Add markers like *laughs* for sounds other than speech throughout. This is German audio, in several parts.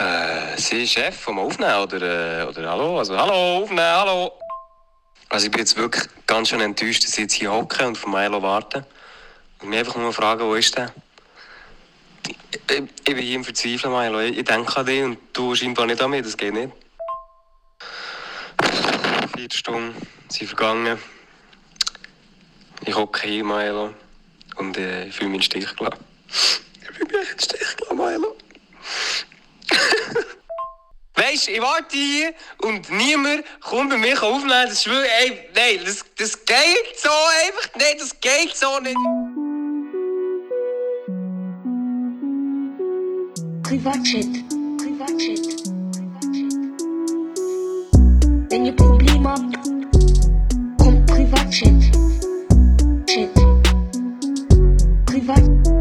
Äh, Sie Chef vom Aufnehmen oder, äh, oder hallo? Also hallo, aufnehmen, hallo. Also ich bin jetzt wirklich ganz schön enttäuscht, dass ich jetzt hier hocke und von Milo warte. Und mich einfach nur fragen, wo ist der? Ich, ich, ich bin hier im Verzweifeln, Milo. Ich, ich denke an dich und du scheinbar nicht an mich, das geht nicht. Vier Stunden sind vergangen. Ich hocke hier, Milo. Und äh, ich fühle mich in den Stich gelassen. Ich fühle mich in den Stich gelassen, Milo. Weißt du, ich warte hier und niemand kommt bei mir aufnehmen. Das ist wirklich, ey, nein, das, das geht so einfach nicht, das geht so nicht. Privatchat. Privatchat. Wenn ihr Probleme habt, kommt Privatchat. Chat. Privatchat.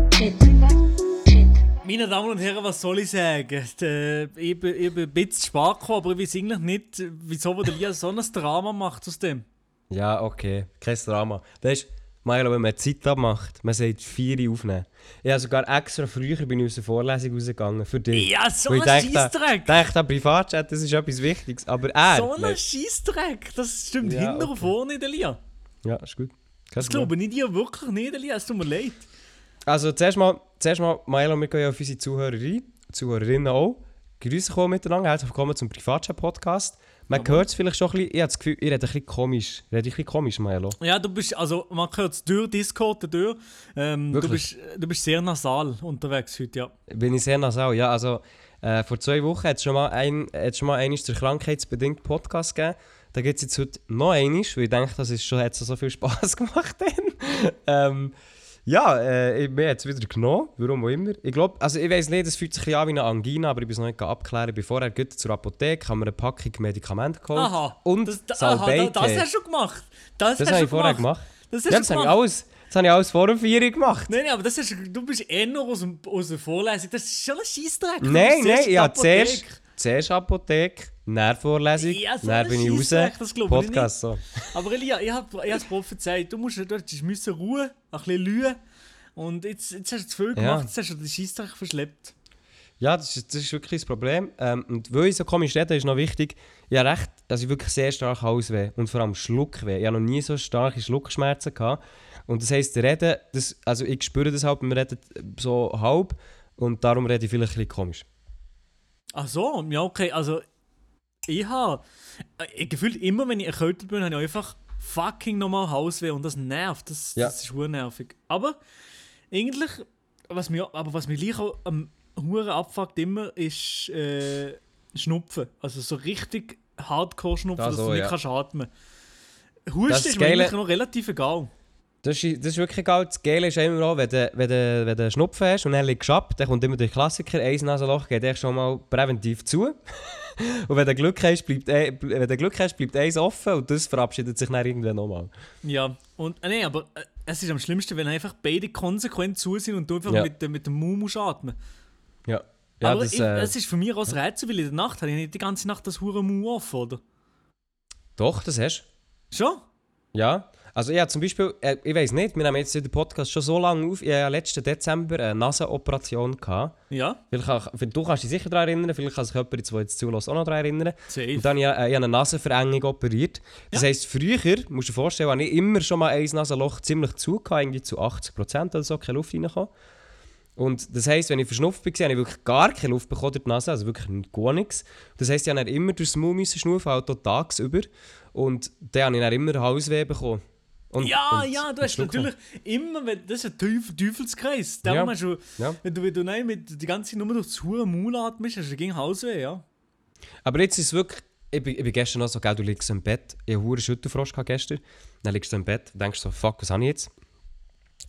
Meine Damen und Herren, was soll ich sagen? Der, ich, bin, ich bin ein bisschen spät gekommen, aber ich weiß eigentlich nicht, wieso der Lia so ein Drama macht aus dem. Ja, okay, kein Drama. Das ist, Milo, wenn man Zeit abmacht, man sagt vier aufnehmen. Ich habe sogar extra früher bin ich aus der Vorlesung rausgegangen für dich. Ja, so ein ich dachte, Privatchat, das ist etwas Wichtiges. Aber er. So ein nicht. Scheissdreck! Das stimmt Ja, hinten und okay. vorne, der Lia. Ja, ist gut. Kein Das glaube ich dir wirklich nicht, der Lia. Es tut mir leid. Also, zuerst mal, zuerst mal Milo, wir gehen ja auf unsere Zuhörer ein, Zuhörerinnen auch. Grüße kommen miteinander, herzlich willkommen zum Privatchat-Podcast. Man hört es vielleicht schon ein bisschen, ich habe das Gefühl, ich rede ein bisschen komisch. Ich rede ein bisschen komisch, Milo. Ja, du bist, also man hört es durch Discord durch. Ähm, du, bist, du bist sehr nasal unterwegs heute, ja. Bin ich sehr nasal. Ja, also äh, vor zwei Wochen hat es schon mal ein, schon mal einmal der krankheitsbedingt Podcast gegeben. Da gibt es jetzt heute noch einmal, weil ich denke, das ist schon, hat so viel Spass *laughs* gemacht ähm, ja, äh, ich- hat es wieder genommen, warum auch immer. Ich glaube, also ich weiß nicht, es fühlt sich ein an wie eine Angina, aber ich bin es noch nicht abklären. Bevor er geht zur Apotheke, haben wir eine Packung Medikamente geholt. Aha. Und das, da, aha, das hast du gemacht. Das, Das hast habe ich vorher gemacht. Das hast Ja, das habe ich, alles, das habe ich alles vor der Feierung gemacht. Nein, nein, aber das ist, du bist eh noch aus, dem, aus der Vorlesung. Das ist schon ein Scheissdreck. Du Nein, nein, ja, zuerst, zuerst Apotheke, dann Vorlesung, Ja, so ein bin ich raus, das glaube ich Podcast so. *laughs* Aber Elia, ich habe es prophezeit. Du musst du müssen ruhen, ein bisschen lügen. Und jetzt, jetzt hast du zu viel Ja. gemacht, jetzt hast du den Scheissdreck verschleppt. Ja, das ist, das ist wirklich das Problem. Ähm, und weil ich so komisch rede, ist noch wichtig, ich habe recht, dass ich wirklich sehr stark Halsweh und vor allem Schluckweh. Ich habe noch nie so starke Schluckschmerzen gehabt. Und das heisst, Reden, das, also ich spüre das halt beim Reden so halb und darum rede ich vielleicht ein bisschen komisch. Ach so, ja okay, also ich habe ich gefühlt immer, wenn ich erkältet bin, habe ich einfach fucking nochmal Hausweh und das nervt, das, Ja. das ist hure nervig. Aber eigentlich, was mir, aber was mich gleich auch am hure abfuckt immer, ist äh, Schnupfen. Also so richtig Hardcore-Schnupfen, Das dass du auch, nicht ja. kannst atmen. Husten ist mir eigentlich noch relativ egal. Das ist, das ist wirklich egal. Das Geile ist immer auch, wenn du, wenn du, wenn du Schnupfen hast und dann liegst du ab, dann kommt immer der Klassiker, ein Nasenloch geht echt schon mal präventiv zu. *laughs* und wenn du Glück hast, bleibt, ein- wenn du Glück hast, bleibt eins offen und das verabschiedet sich dann irgendwann nochmal. Ja, und äh, nee, aber äh, es ist am schlimmsten, wenn einfach beide konsequent zu sind und du einfach Ja. mit, dem- mit dem musst atmen. Ja. Ja, aber das, ich, äh, es ist für mich auch ein Rätsel, weil in der Nacht habe ich nicht die ganze Nacht das hure Mund offen, oder? Doch, das hast du. Schon? Ja. Also habe zum Beispiel, äh, ich weiß nicht, wir nehmen jetzt den Podcast schon so lange auf, ich hatte letzten Dezember eine Nasenoperation. Gehabt. Ja, Vielleicht du kannst dich sicher daran erinnern, vielleicht kann sich jemand, der jetzt zulässt, auch noch daran erinnern. safe. Und dann habe ich, äh, ich habe eine Nasenverengung operiert. Das heisst, früher, musst du dir vorstellen, habe ich immer schon mal ein Nasenloch ziemlich zu, gehabt, irgendwie zu 80% oder so, keine Luft reingekommen. Und das heisst, wenn ich verschnupft war, habe ich wirklich gar keine Luft bekommen durch die Nase, also wirklich gar nichts. Das heisst, ich musste immer durchs Maul schnaufen, halt auch tagsüber. Und dann habe ich dann immer Halsweh bekommen. Und, ja, und- ja, du hast natürlich immer, wenn, das ist ein Teufel, Teufelskreis. Ja. hast du, Ja. wenn du, wenn du nein, mit die ganze nur durch das hure Maul atmest, hast du gegen Hausweh, ja. Aber jetzt ist es wirklich. Ich bin, ich bin gestern noch so, gell, du liegst im Bett. Ich hatte einen Schüttelfrost gehabt gestern. Dann liegst du im Bett und denkst so, fuck, was habe ich jetzt?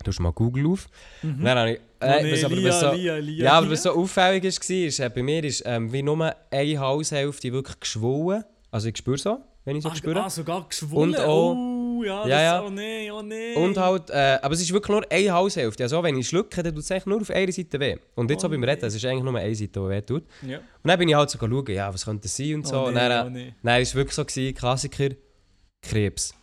Du hast mal Google auf. Dann habe ich. Äh, nee, was aber Lia, so, Lia, Lia, ja, aber was so auffällig war, ist, äh, bei mir ist ähm, wie nur eine Halshälfte wirklich geschwollen. Also ich spüre so, wenn ich so Ah, spüre. ah, sogar geschwollen. Und auch- oh, ja, Ja, ja. oh nee, oh nee. Und halt, äh, aber es ist wirklich nur eine Halshälfte. Also wenn ich schlucke, dann tut es eigentlich nur auf einer Seite weh. Und jetzt Oh beim Reden, es ist eigentlich nur eine Seite, die weh tut. Ja. Und dann bin ich halt so schauen, ja, was könnte das sein und so. Oh und nee, dann, oh nee. dann war es wirklich so, gewesen, Klassiker, Krebs.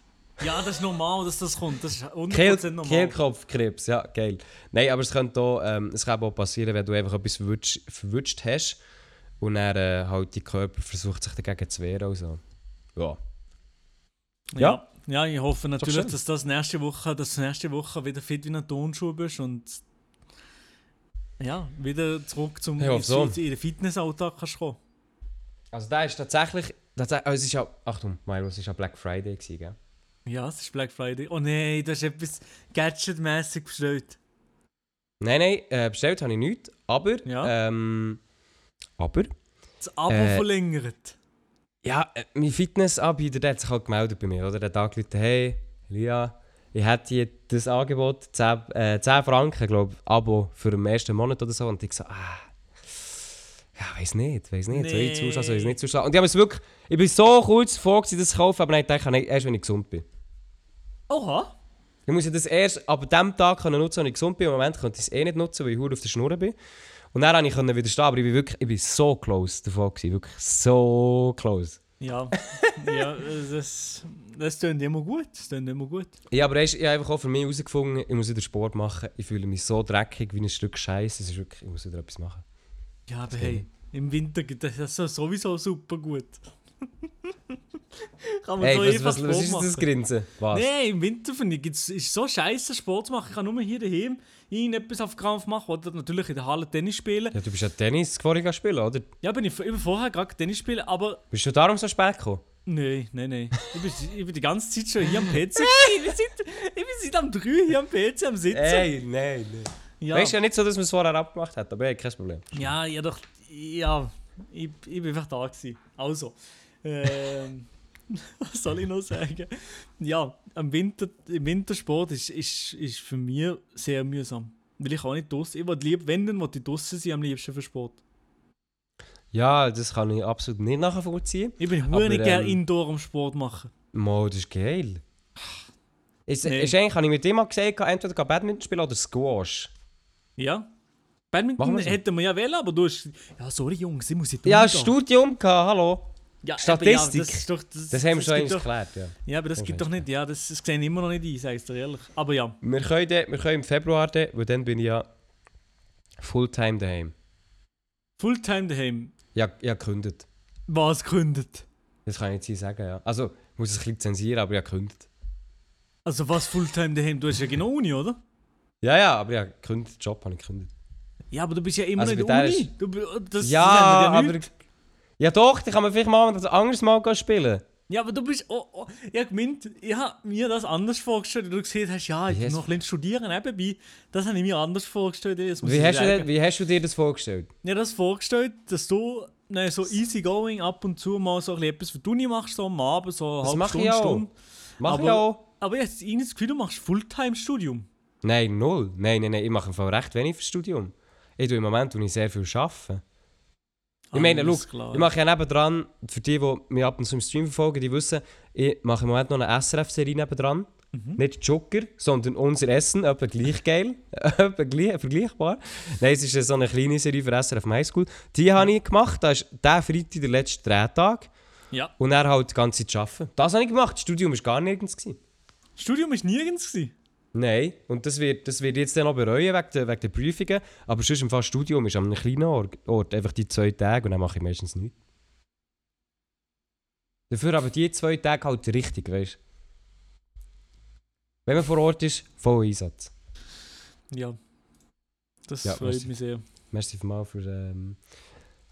ja, das ist normal, dass das kommt. Das ist 100% Kehl, normal. Kehlkopfkrebs, ja, geil. Nein, aber es, könnte auch, ähm, es kann auch passieren, wenn du einfach etwas verwutscht, verwutscht hast. Und dann äh, halt die Körper versucht sich dagegen zu wehren. Also. Ja. Ja. ja, ich hoffe natürlich, schön. dass das nächste Woche, dass du nächste Woche wieder fit wie ein Tonschuh bist und ja, wieder zurück zum hoffe so. in den Fitnessalltag kannst kommen. Also da ist tatsächlich... tatsächlich also es ist ja... Achtung, Milo, es war ja Black Friday, gewesen, gell? Ja, es ist Black Friday. Oh nein, du hast etwas Gadget-mäßig bestellt. Nein, nein, äh, bestellt habe ich nichts, aber... Ja. Ähm, aber... Das Abo Äh, verlängert. Ja, äh, mein Fitnessanbieter der hat sich halt gemeldet bei mir, oder? Der hat angerufen, hey, Lia, ich hätte dir das Angebot, 10, äh, 10 Franken, glaube ich, Abo für den ersten Monat oder so. Und ich so, ah, ja, weiß nicht, weiß nicht, soll ich Nee. zuschlagen, soll ich nicht zuschlagen? Und ich habe es wirklich, ich bin so kurz gewesen, das zu kaufen, aber dachte ich, nicht, erst wenn ich gesund bin. Oha. Ich muss ja das erst ab dem Tag können nutzen, wenn ich gesund bin. Im Moment konnte ich es eh nicht nutzen, weil ich auf der Schnur bin. Und dann konnte ich können widerstehen, aber ich bin wirklich, ich bin so close davon gewesen, wirklich so close. Ja, ja das, das klingt immer gut. Das klingt immer gut. Ja, aber weisst, ich habe einfach auch für mich herausgefunden, ich muss wieder Sport machen. Ich fühle mich so dreckig wie ein Stück Scheiße. Es ist wirklich, ich muss wieder etwas machen. Ja, aber hey, im Winter geht das sowieso super gut. *laughs* Kann man Hey, so was, was, was ist das. Grinsen? Was? Nein, im Winter finde ich, es ist so scheiße Sport zu machen. Ich kann nur hier daheim irgendetwas auf Krampf machen oder natürlich in der Halle Tennis spielen. Ja, du bist ja Tennis vorhin spielen, oder? Ja, bin ich, bin vorher gerade Tennis spielen, aber Bist du darum so spät gekommen? nein, nein, nein. Ich bin, ich bin die ganze Zeit schon hier am PC. *laughs* ich, bin seit, ich bin seit am 3 hier am PC am Sitzen. Ey, nein, nein. ja. Weißt ja nicht so, dass man es vorher abgemacht hat, aber hey, kein Problem. Ja, ja doch. Ja, ich, ich bin einfach da gewesen. Also, ähm, *laughs* was soll ich noch sagen? Ja, am Winter, im Wintersport ist, ist, ist für mich sehr mühsam. Weil ich auch nicht draussen. Ich will lieb, wenn, dann ich draussen sein am liebsten für Sport. Ja, das kann ich absolut nicht nachvollziehen. Ich bin Aber, hure nicht gerne ähm, Indoor am Sport machen. Mo, das ist geil. Ist, Nee. ist eigentlich, habe ich mit dem mal gesagt, entweder Badminton spielen oder Squash. Ja? Badminton wir hätten wir ja wählen, aber du hast. Ja, sorry Jungs, ich muss jetzt Ja. Studium gehabt, hallo. Ja, Statistik. eben, Ja, das, ist doch, das, Das haben wir schon doch, geklärt, ja. Ja, aber das Das gibt doch nicht. Ja, das, das sehe ich immer noch nicht ein, sagst du ehrlich. Aber ja. Wir können, dann- wir können im Februar, dann, weil dann bin ich ja Fulltime daheim. Fulltime daheim. Ja, habe gekündigt. Was gründet? Das kann ich jetzt hier sagen, ja. Also, ich muss es ein bisschen zensieren, aber habe gekündigt. Also was Fulltime daheim? Du hast ja genau Uni, oder? Ja, ja, aber habe gekündigt, Job habe ich gekündigt. Ja, aber du bist ja immer Also in der Uni. ist- Du, das, ja, das ja aber... nichts. Ja doch, die kann man vielleicht mal ein anderes Mal spielen. Ja, aber du bist... Oh, oh, ich hab gemeint, ich habe mir das anders vorgestellt. Du gesehen hast, ja, ich Wie hast- noch ein bisschen studieren nebenbei. Das habe ich mir anders vorgestellt. Das muss Wie hast, denn- wie hast du dir das vorgestellt? Ich habe das vorgestellt, dass du nein, so easy going ab und zu mal so etwas für die Uni machst, so am Abend, so eine Das halbe ich Stunde, auch. Stunde. Mach Aber- ich auch. Aber jetzt irgendwie das Gefühl, du machst Fulltime-Studium. Nein, null. Nein, nein, nein, ich mache im Fall recht wenig fürs Studium. Ich tue im Moment tue ich sehr viel arbeiten. Ich meine, Alles schau, klar. ich mache ja nebendran, für die, die mich ab und zu im Stream verfolgen, die wissen, ich mache im Moment noch eine SRF-Serie nebendran. Mhm. Nicht Joker, sondern unser Essen, etwa gleich geil, *laughs* etwa gleich, vergleichbar. Nein, es ist so eine kleine Serie für SRF Highschool. Die habe ich gemacht, das ist der Freitag, der letzte Drehtag. Ja. Und dann halt die ganze Zeit arbeiten. Das habe ich gemacht, das Studium war gar nirgends. Gewesen. Studium war nirgends. Gewesen. Nein, und das wird, das wird jetzt dann noch bereuen wegen der, wegen der Prüfungen. Aber sonst im Fall Studium ist an einem kleinen Ort, einfach die zwei Tage und dann mache ich meistens nichts. Dafür aber die zwei Tage halt richtig, weißt du. Wenn man vor Ort ist, voll Einsatz. Ja. Das Ja, freut merci. mich sehr. Merci mal für, ähm,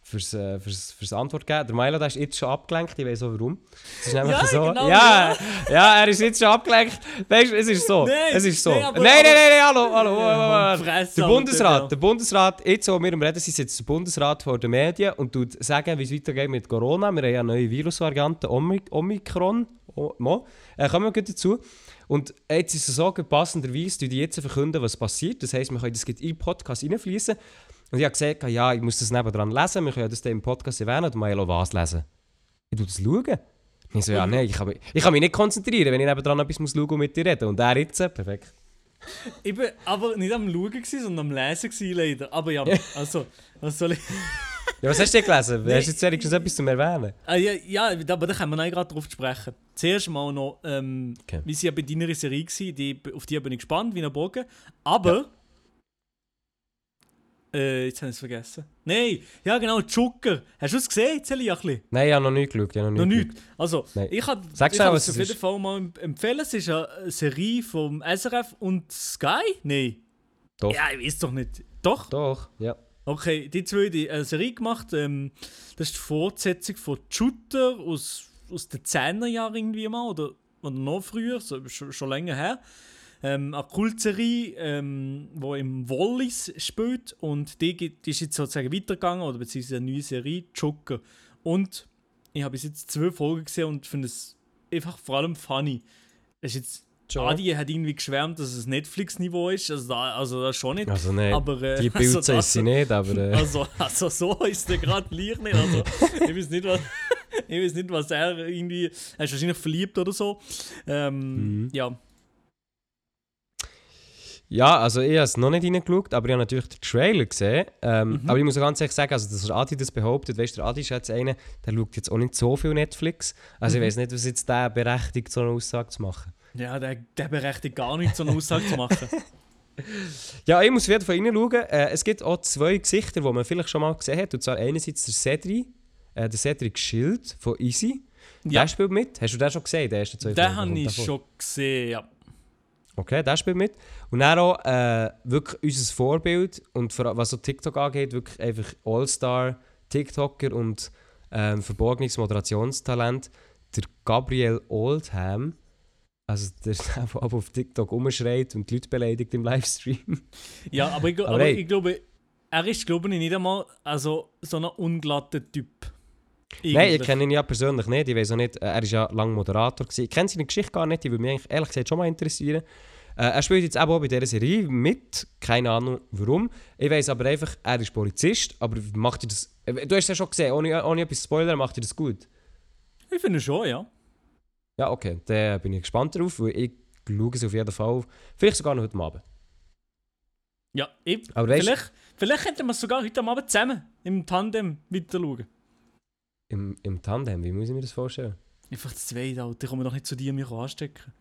fürs, äh, fürs, fürs Antwort geben. Der Milo der ist jetzt schon abgelenkt, ich weiß auch warum. Es ist nämlich Ja, so. genau, ja, ja, er ist jetzt schon abgelenkt. Weißt du, es ist so. Nein, es ist so. nein, Nein, nein, nein, hallo, hallo. Ja, hallo. Fresse, Der Bundesrat, ja. der Bundesrat, jetzt wo wir am Reden sind, sitzt der Bundesrat vor den Medien und tut sagen, wie es weitergeht mit Corona. Wir haben ja eine neue Virusvariante, Omi- Omikron. Mo. Äh, kommen wir gleich dazu. Und jetzt ist es so, passenderweise, die jetzt verkünden, was passiert. Das heisst, wir können das in den Podcast reinfließen. Und ich habe gesagt, ja, ich muss das nebendran lesen, wir können das dann im Podcast erwähnen. Und Milo, was lesen? Ich tue das schauen. Ich so, ja, nein, ich kann, mich, ich kann mich nicht konzentrieren, wenn ich nebendran etwas muss schauen und mit dir reden. Und er jetzt, äh, perfekt. *laughs* Ich war aber nicht am Schauen, gewesen, sondern am Lesen gewesen, leider. Aber ja, *laughs* also, was soll ich... *laughs* Ja, was hast du denn gelesen? Hast du jetzt wenigstens etwas zum Erwähnen? Ah, ja, ja, aber da können wir gerade drauf sprechen. Zuerst mal noch, ähm, Okay. wie sie ja bei deiner Serie war, die, auf die bin ich gespannt, wie ein Bogen. Aber Äh, jetzt habe ich es vergessen. Nein, ja genau, Joker. Hast du es gesehen, Zeliachli? Nein, ich habe noch nicht geschaut. Ich habe noch Noch nicht. Also, Nein. ich kann es auf jeden. Fall mal emp- empfehlen. Es ist eine Serie vom SRF und Sky? Nein. Doch. Ja, ich weiß doch nicht. Doch? Doch, ja. Okay, die zwei haben eine Serie gemacht. Ähm, das ist die Fortsetzung von Shooter aus, aus den 10er Jahren irgendwie mal. Oder, oder noch früher, so, schon, schon länger her. Ähm, eine Kultserie, ähm, die im Wallis spielt. Und die, gibt- die ist jetzt sozusagen weitergegangen, oder beziehungsweise eine neue Serie, Joker. Und ich habe bis jetzt zwei Folgen gesehen und finde es einfach vor allem funny. Es ist jetzt, Schon. Adi hat irgendwie geschwärmt, dass es Netflix-Niveau ist. Also, da, also das schon nicht. Also nein, aber, äh, die *laughs* also Pilze das- ist sie nicht, aber... Äh, also, also so ist der gerade gleich nicht. Also, ich weiß nicht, was, *laughs* ich weiß nicht, was er irgendwie. Er ist wahrscheinlich verliebt oder so. Ähm, Mhm. Ja. Ja, also ich habe es noch nicht reingeschaut, aber ich habe natürlich den Trailer gesehen. Ähm, Mhm. Aber ich muss ganz ehrlich sagen, also, dass der Adi das behauptet, weißt du, der Adi ist jetzt einer, der schaut jetzt auch nicht so viel Netflix. Also Mhm. ich weiß nicht, was jetzt der berechtigt, so eine Aussage zu machen. Ja, der, der berechtigt gar nicht, so eine Aussage zu machen. *laughs* Ja, ich muss auf jeden Fall reinschauen. Äh, es gibt auch zwei Gesichter, die man vielleicht schon mal gesehen hat. Und zwar einerseits der Cedric, äh, der Cedric Schild von Easy. Ja. Der spielt mit. Hast du den schon gesehen? Der erste zwei Den habe ich schon gesehen, ja. Okay, der spielt mit. Und dann auch äh, wirklich unser Vorbild und allem, was so TikTok angeht, wirklich einfach All-Star TikToker und ähm, verborgenes Moderationstalent, der Gabriel Oldham. Also der *laughs* ist einfach auf TikTok umschreit und die Leute beleidigt im Livestream. Ja, aber ich, Aber aber ich glaube, er ist, glaube ich, nicht einmal also, so ein unglatter Typ. Nein, ich kenne ihn ja persönlich nicht. Ich weiß auch nicht, äh, er war ja lange Moderator. Gewesen. Ich kenne seine Geschichte gar nicht, die würde mich ehrlich gesagt schon mal interessieren. Äh, er spielt jetzt eben auch bei dieser Serie mit. Keine Ahnung warum. Ich weiß aber einfach, er ist Polizist, aber macht er das. äh, Du hast ja schon gesehen, ohne, ohne etwas zu spoilern, macht er das gut. Ich finde schon, ja. Ja, okay, da bin ich gespannt drauf, weil ich schaue es auf jeden Fall. Vielleicht sogar noch heute Abend. Ja, ich, Aber weißt- vielleicht, vielleicht könnten wir es sogar heute Abend zusammen im Tandem weiter schauen. Im, Im Tandem, wie muss ich mir das vorstellen? Einfach zu zweit, Alter. Ich komme doch nicht zu dir mich anstecken.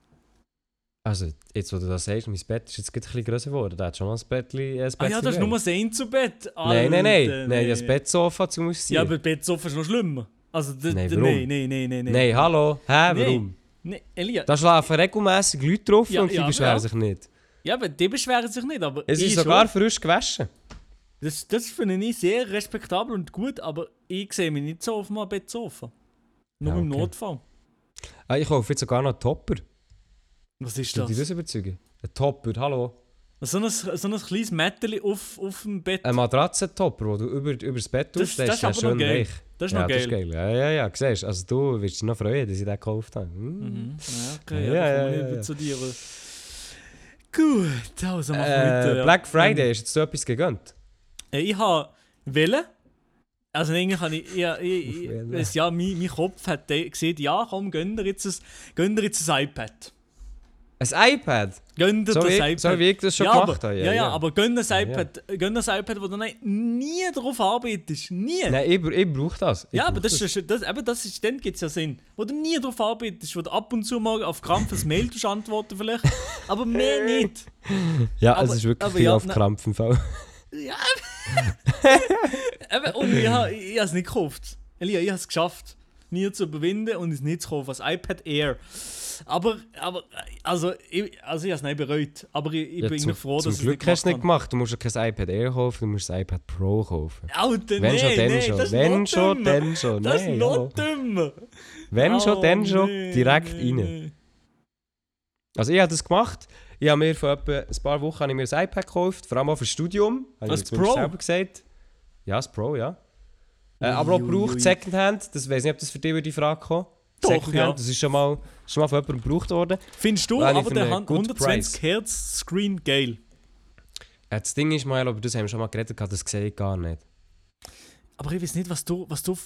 Also, jetzt wo du das sagst, mein Bett ist jetzt gerade ein bisschen grösser geworden. Da hat schon ein Bettchen. Ein Ah ja, das ist nur ein Einzelbett. Nein, nein, nein. Alter, Nein, das Bettsofa zum Ausziehen. Ja, aber Bettsofa ist noch schlimmer. Also, Nein, warum? nein, nein, nein, nein. Nein, hallo? Hä, Nee. warum? Nee, Elia. Da schlafen regelmässig Leute drauf Ja, und die ja, beschweren ja. sich nicht. Ja, aber die beschweren sich nicht, aber Es ist sogar frisch gewaschen. Das, das finde ich sehr respektabel und gut, aber ich sehe mich nicht so auf einem Bettsofa. Nur Ja, im okay. Notfall. Ah, ich kaufe jetzt sogar noch einen Topper. Was ist das? dich das überzeugen? Ein Topper, hallo? So ein, so ein kleines Mätteli auf, auf dem Bett. Ein Matratzentopper, wo du über, über das Bett Das- tust, das der ist ja aber schön geil. weich. Das ist ja, noch das geil. ist geil. Ja, ja, ja, siehst du. Also du wirst dich noch freuen, dass ich den gekauft habe. Hm. Mhm. Ja, okay, ja, Ja, ja, ja, ja, zu dir. Gut, also machen wir Äh, weiter. ja. Black Friday, hast du jetzt so etwas gegönnt? Äh, Ich habe Welle. Also eigentlich habe ich, ja, ich, ich, es- ja mein, mein Kopf hat de- gesehen, ja komm, gönn dir jetzt ein, gönn dir jetzt ein iPad. Ein iPad? Gönn dir So das wie, iPad. ich, so wie ich das schon ja, gemacht aber, habe. ja, ja, aber gönn das Ja, iPad, gönn das iPad, wo du nie drauf arbeitest. Nie. Nein, ich, ich brauche das. Ich ja, aber brauch das ist, das, eben, das ist, dann gibt es ja Sinn. Wo du nie drauf arbeitest, wo du ab und zu mal auf Krampf ein Mail antworten vielleicht, aber mehr nicht. *laughs* Ja, aber- es ist wirklich aber viel ja, auf Krampf im Fall. Ja, *laughs* eben, und ich habe ich es nicht gekauft. Elia, ich habe es geschafft, mir zu überwinden und es nicht zu kaufen, das iPad Air. Aber, aber also, ich, also ich habe es nicht bereut. Aber ich, ich Ja, bin zum, froh, dass Glück ich es hast du es nicht gemacht. Du musst ja kein iPad Air kaufen, du musst das iPad Pro kaufen. Alter, Wenn nee, schon, dann nee, schon. das ist Wenn noch schon, dümmer. dann schon. Das ist Nein, noch dümmer. Wenn schon, Oh, dann schon. nee, Direkt nee, rein. nee. Also ich habe das gemacht. Ich habe mir vor etwa ein paar Wochen habe ich mir ein iPad gekauft, vor allem auch fürs Studium. Habe Das ich mir Pro? selber gesagt. Ja, das Pro, ja. Äh, aber auch gebraucht. Secondhand. Das weiß nicht, ob das für dich über die Frage kommt. Doch, Secondhand, ja. das ist schon mal, schon mal von jemandem gebraucht worden. Findest du aber good 120 Hertz Screen geil? Äh, das Ding ist mal, aber das haben wir schon mal geredet, das sehe ich gar nicht. Aber ich weiß nicht, was du. Was du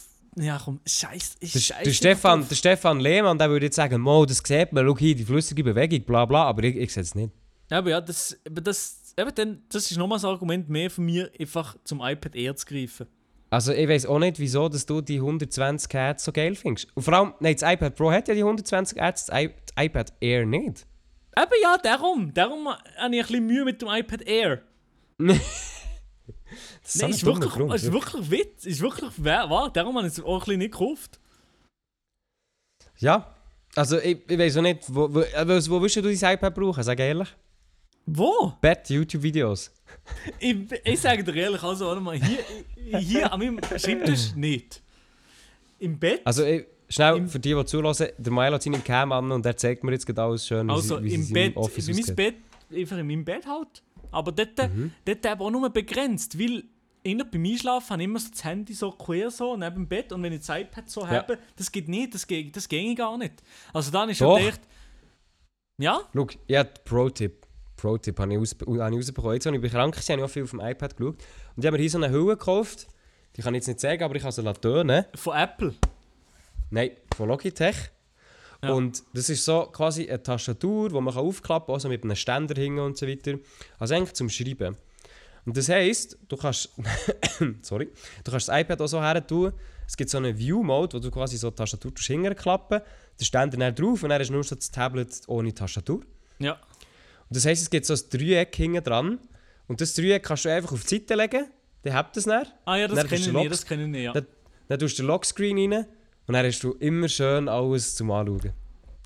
ja, komm, scheiß. Ich Der, scheiß der, Stefan, der Stefan Lehmann, der würde jetzt sagen, Mo, das sieht man, schau hier, die flüssige Bewegung, bla bla, aber ich, ich sehe es nicht. Ja, aber ja, das, aber das, eben dann, das ist nochmal ein Argument mehr von mir, einfach zum iPad Air zu greifen. Also ich weiß auch nicht, wieso dass du die 120 Hertz so geil findest. Und vor allem, nein, das iPad Pro hat ja die 120 Hertz, das, I das iPad Air nicht. Eben ja, darum. Darum habe ich ein bisschen Mühe mit dem iPad Air. *laughs* Das ist, Nein, ist wirklich, Grund. ist wirklich Witz. Ist wirklich wahr. Darum habe ich es auch ein nicht gekauft. Ja, also ich, ich weiß auch nicht, wo, wo, äh, wo, wo willst du dein iPad brauchen, sag ehrlich? Wo? Bett, YouTube-Videos. *laughs* Ich, ich sage dir ehrlich, also warte mal, hier, hier an meinem Schreibtisch *laughs* nicht. Im Bett, Also ich, schnell, Im- für die, die zulassen, der Milo hat seine Cam an und der zeigt mir jetzt gerade alles schön, wie also wie sie im in Bett, Office bei meinem aussieht. Bett, einfach in meinem Bett halt. Aber dort, Mhm. dort eben auch nur begrenzt, weil immer beim Einschlafen habe ich immer so das Handy so quer so neben dem Bett und wenn ich das iPad so Ja. habe, das geht nicht, das geht, das ging gar nicht. Also dann ist Doch. echt... Ja? Schau, ja, Pro-Tipp. Pro-Tipp habe ich, aus, habe ich rausbekommen. Jetzt, als ich krank war, habe ich auch viel auf dem iPad geschaut. Und ich habe mir hier so eine Hülle gekauft. Die kann ich jetzt nicht sagen, aber ich kann sie tönen. Von Apple. Nein, von Logitech. Ja. Und das ist so quasi eine Tastatur, die man aufklappen kann, also mit einem Ständer hängen und so weiter. Also eigentlich zum Schreiben. Und das heisst, du kannst, *coughs* sorry, du kannst das iPad auch so her tun. Es gibt so einen View-Mode, wo du quasi so die Tastatur hinterklappen den Ständer dann drauf und dann ist nur so das Tablet ohne Tastatur. Ja. Und das heisst, es gibt so ein Dreieck hinten dran. Und das Dreieck kannst du einfach auf die Seite legen, dann habt es dann. Ah ja, das kenne ich nicht, das kenne ich nicht, ja. Dann, dann tust du den Lockscreen rein und dann hast du immer schön alles zum Anschauen.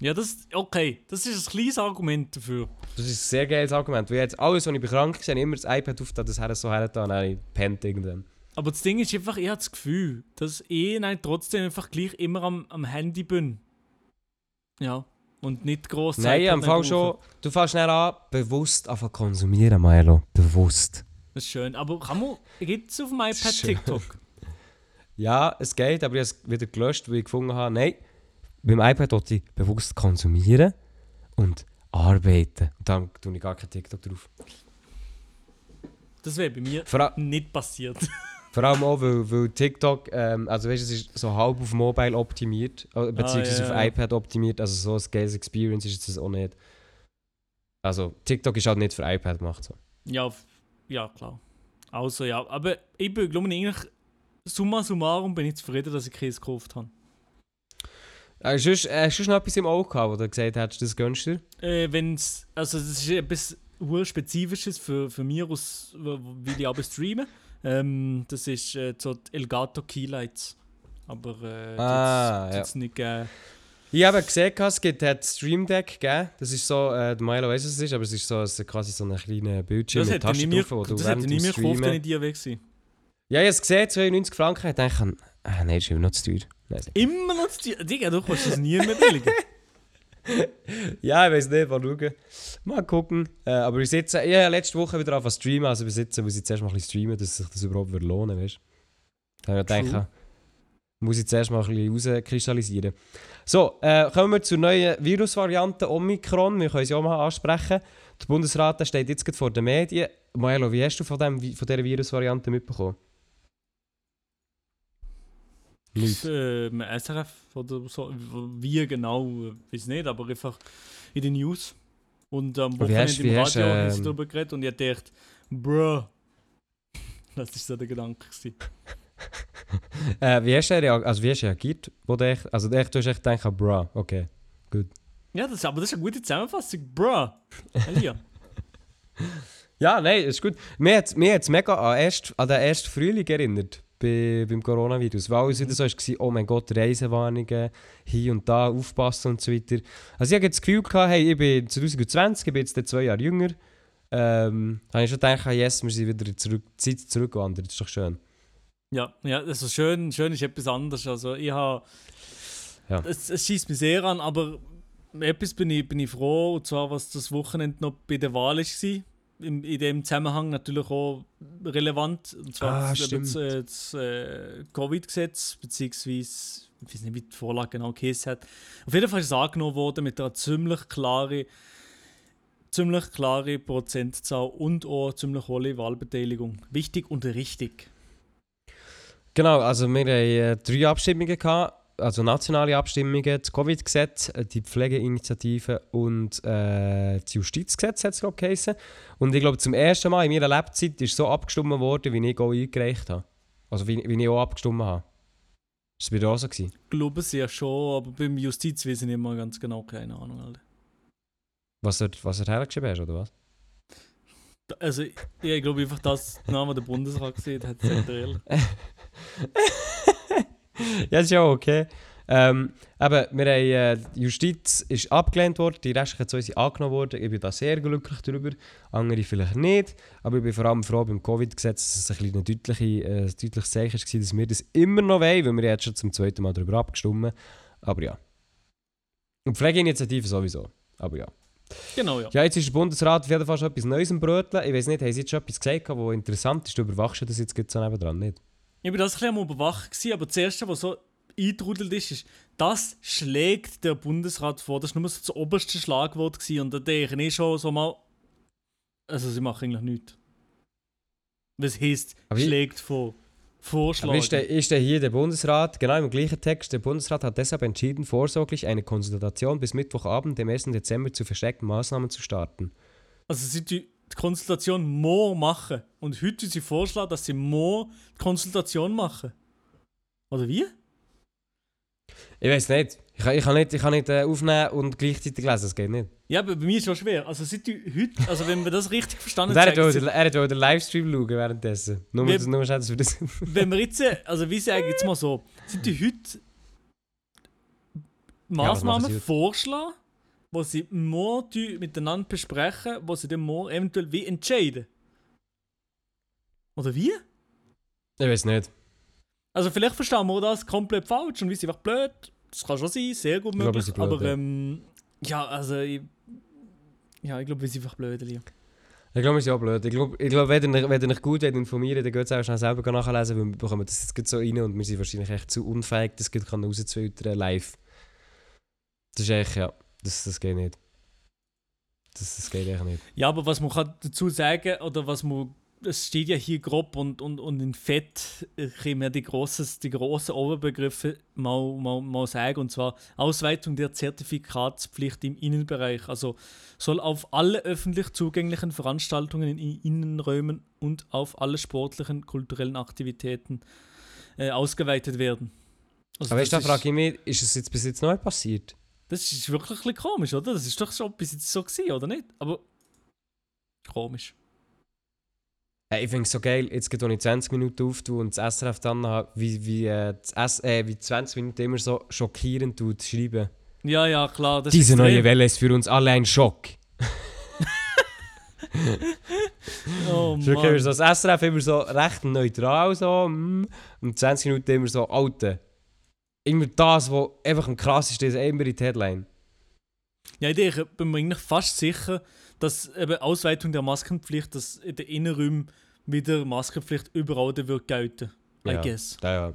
Ja, das, okay, das ist ein kleines Argument dafür. Das ist ein sehr geiles Argument. Weil jetzt alles, was ich krank ich immer das iPad auf, das her so her und dann pennt irgendwann. Aber das Ding ist einfach, ich habe das Gefühl, dass ich nein, trotzdem einfach gleich immer am, am Handy bin. Ja. Und nicht gross Nein, am Fall schon. Du fängst schnell an, bewusst anfangen konsumieren, Milo. Bewusst. Das ist schön. Aber kann man, gibt es auf dem iPad. TikTok? Ja, es geht, aber ich habe es wieder gelöscht, weil ich gefunden habe, nein, beim iPad wollte ich bewusst konsumieren und arbeiten. Und dann tue ich gar kein TikTok drauf. Das wäre bei mir Vor, nicht passiert. *laughs* vor allem auch, weil, weil TikTok, ähm, also weißt du, es ist so halb auf Mobile optimiert, äh, beziehungsweise ja, auf ja. iPad optimiert, also so ein geiles Experience ist es auch nicht. Also TikTok ist halt nicht für iPad gemacht. So. ja, ja, klar. Also ja, aber ich bin, glaube ich, eigentlich, summa summarum bin ich zufrieden, dass ich Käse gekauft habe. Äh, sonst, äh, hast du noch etwas im Auge gehabt, wo du gesagt hast, das gönnst du dir? Äh, wenn's, also das ist etwas Spezifisches für, für mich, aus, weil ich aber streame. Ähm, das ist äh, so die Elgato Keylights. Aber äh, Ah, das ja. jetzt nicht äh, Ich habe gesehen, es gibt hat Stream Deck gegeben. Das ist so, äh, der Milo weiß, was es ist, aber es ist so es ist quasi so ein kleiner Bildschirm Das mit Tasten drauf, wo du das hätte ich mehr gekauft, wenn ich die weg war. Ja, ich habe es gesehen, 92 Franken. Ich dachte, ah, nein, das ist immer noch zu teuer. Nein, Immer noch zu teuer. Digga, du kannst das nie mehr billigen. *laughs* Ja, ich weiß nicht, mal schauen. Mal gucken. Äh, aber ich sitze, ich habe letzte Woche wieder zu streamen, also bis jetzt muss ich zuerst mal ein bisschen streamen, dass sich das überhaupt wird lohnen weißt. Da habe ich gedacht, muss ich zuerst mal ein bisschen rauskristallisieren. So, äh, kommen wir zur neuen Virusvariante Omikron. Wir können sie auch mal ansprechen. Der Bundesrat der steht jetzt gerade vor den Medien. Maelo, wie hast du von, dem, von dieser Virusvariante mitbekommen? Nicht. ähm, SRF oder so. Wie genau, äh, weiß nicht, aber einfach in den News. Und am Wochenende im Radio haben sie ähm, darüber geredet und ich dachte, bruh. *laughs* Das war so der Gedanke. *laughs* Äh, wie hast du reagiert? Also, wie hast du reagiert? Wo du echt, also, du hast echt gedacht, bro, okay. Ja, das, aber das ist eine gute Zusammenfassung. Bruh. *laughs* Elia. Ja, nein, ist gut. Mir hat es mega an, erst, an den ersten Frühling erinnert bei, beim Coronavirus. Weil alles wieder so war, oh mein Gott, Reisewarnungen, hier und da, aufpassen und so weiter. Also ich hatte das Gefühl, gehabt, hey, ich bin 2020, ich bin jetzt zwei Jahre jünger. Ähm, habe ich schon gedacht, yes, wir sind wieder zurück, die Zeit zurückgewandert, das ist doch schön. Ja, ja, also schön, schön ist etwas anderes. Also ich habe. Ja. Es, es schießt mich sehr an, aber etwas bin ich, bin ich froh, und zwar, was das Wochenende noch bei der Wahl war. In, in dem Zusammenhang natürlich auch relevant. Und zwar Ah, das, äh, das äh, Covid-Gesetz, beziehungsweise, ich weiß nicht, wie die Vorlage genau geheißen hat. Auf jeden Fall ist es angenommen worden mit einer ziemlich klaren ziemlich klare Prozentzahl und auch ziemlich hohe Wahlbeteiligung. Wichtig und richtig. Genau, also wir hatten äh, drei Abstimmungen, gehabt, also nationale Abstimmungen, das Covid-Gesetz, äh, die Pflegeinitiative und äh, das Justizgesetz hat es glaube ich. Und ich glaube zum ersten Mal in meiner Lebzeit ist so abgestimmt worden, wie ich auch eingereicht habe. Also wie, wie ich auch abgestimmt habe. Ist das bei dir auch so gewesen? Ich glaube es ja schon, aber beim Justiz weiß ich nicht mal ganz genau, keine Ahnung. Alter. Was du was du hergeschrieben hast, oder was? Also, ja, ich glaube einfach, dass der Name der Bundesrat gesehen hat, sagt er ehrlich. *laughs* *laughs* ja, ist ja okay. Ähm, aber wir haben, äh, die Justiz ist abgelehnt worden, die restlichen zwei sind angenommen worden. Ich bin da sehr glücklich darüber, andere vielleicht nicht. Aber ich bin vor allem froh beim Covid-Gesetz, dass es ein, deutliche, äh, deutliches Zeichen war, dass wir das immer noch wollen, weil wir jetzt schon zum zweiten Mal darüber abgestimmt Aber ja. Und Pflegeinitiative sowieso. Aber ja. Genau, ja. Ja, jetzt ist der Bundesrat auf jeden Fall schon etwas Neues im Bröteln. Ich weiß nicht, haben Sie jetzt schon etwas gesagt, was interessant ist? Du überwachst das jetzt so nebendran, nicht? Ich war das ein bisschen am Überwachen, gewesen, aber das Erste, was so eintrudelt ist, ist, das schlägt der Bundesrat vor. Das war nur so das oberste Schlagwort gewesen, und da denke ich schon so mal, also sie machen eigentlich nichts. Was heisst, Aber ich- schlägt vor? Vorschlag. Aber ist der, ist der hier der Bundesrat, genau im gleichen Text, der Bundesrat hat deshalb entschieden, vorsorglich eine Konsultation bis Mittwochabend, dem 1. Dezember, zu versteckten Maßnahmen zu starten. Also sie die die Konsultation morgen machen. Und heute sie vorschlagen, dass sie morgen die Konsultation machen. Oder wie? Ich weiß nicht. Ich kann, ich kann nicht, ich kann nicht äh, aufnehmen und gleichzeitig lesen, das geht nicht. Ja, aber bei mir ist es schon schwer. Also seit die heute, also wenn wir das richtig verstanden er haben, er hat auch den Livestream schauen währenddessen. Nur, Wir- dass- nur schnell, dass wir das... *laughs* wenn wir jetzt, äh, also wie sage ich jetzt mal so, sind die heute Maßnahmen heute? vorschlagen, die sie morgen tun, miteinander besprechen, wo sie dann morgen eventuell wie entscheiden? Oder wie? Ich weiß nicht. Also vielleicht verstehen wir das komplett falsch und wir sind einfach blöd. Das kann schon sein, sehr gut glaube, möglich. sind blöd, aber ja. ähm, ja, also ich, ja, ich glaube, wir sind einfach blöd. Lia. Ich glaube, wir sind auch blöd. Ich glaube, ich glaub, wenn, ihr, wenn ihr euch gut informieren dann geht es auch schnell selber nachlesen, weil wir bekommen das jetzt so rein und wir sind wahrscheinlich echt zu unfähig, das rauszufiltern live. Das ist echt, ja, das, das geht nicht. Das, das geht echt nicht. Ja, aber was man kann dazu sagen, oder was man, es steht ja hier grob und, und, und in Fett können wir die grossen, die grossen Oberbegriffe mal, mal, mal sagen, und zwar Ausweitung der Zertifikatspflicht im Innenbereich. Also soll auf alle öffentlich zugänglichen Veranstaltungen in Innenräumen und auf alle sportlichen, kulturellen Aktivitäten äh, ausgeweitet werden. Also Aber weißt da frage ich mich, ist es jetzt bis jetzt noch nicht passiert? Das ist wirklich ein bisschen komisch, oder? Das ist doch schon bis jetzt so gewesen, oder nicht? Aber komisch. Hey, ich finde es so geil, jetzt geht ich 20 Minuten auf und das SRF dann wie, wie, äh, das S äh, wie 20 Minuten immer so schockierend tut schreiben. Ja, ja, klar. Diese neue. Welle ist für uns alle ein Schock. *laughs* Oh Mann. so, das SRF immer so recht neutral so, mm, und 20 Minuten immer so, Alter. Immer das, was einfach am krassesten ist, immer in die Headline. Ja, ich denke, bin mir eigentlich fast sicher, dass eben Ausweitung der Maskenpflicht, dass in den Innenräumen wieder Maskenpflicht überall wird gelten. I Ja. guess. Ja, ja.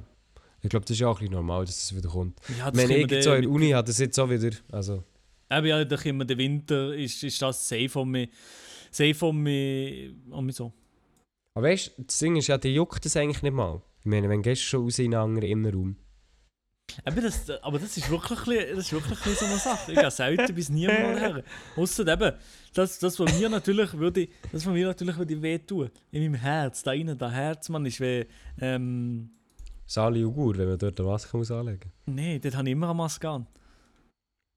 Ich glaube, das ist ja auch ein bisschen normal, dass das wieder kommt. Ja, Ich das können ich so in der Uni hat das jetzt auch wieder, also... Eben, ja, da wir den Winter, ist, ist das safe von mir, safe von mir, mich so. Aber weißt du, das Ding ist ja, die juckt das eigentlich nicht mal. Ich meine, wenn gehst du schon raus in einen anderen Innenraum. Eben das, aber das ist wirklich, das ist wirklich so eine Sache. Ich gehe selten bis niemand her. Ausser eben, das, das, was mir natürlich würde, das, was mir natürlich würde wehtun. In meinem Herz, da innen, der Herz, man ist wie, ähm, Sali Ugur, wenn man dort eine Maske muss anlegen nee, dort habe ich immer eine Maske an.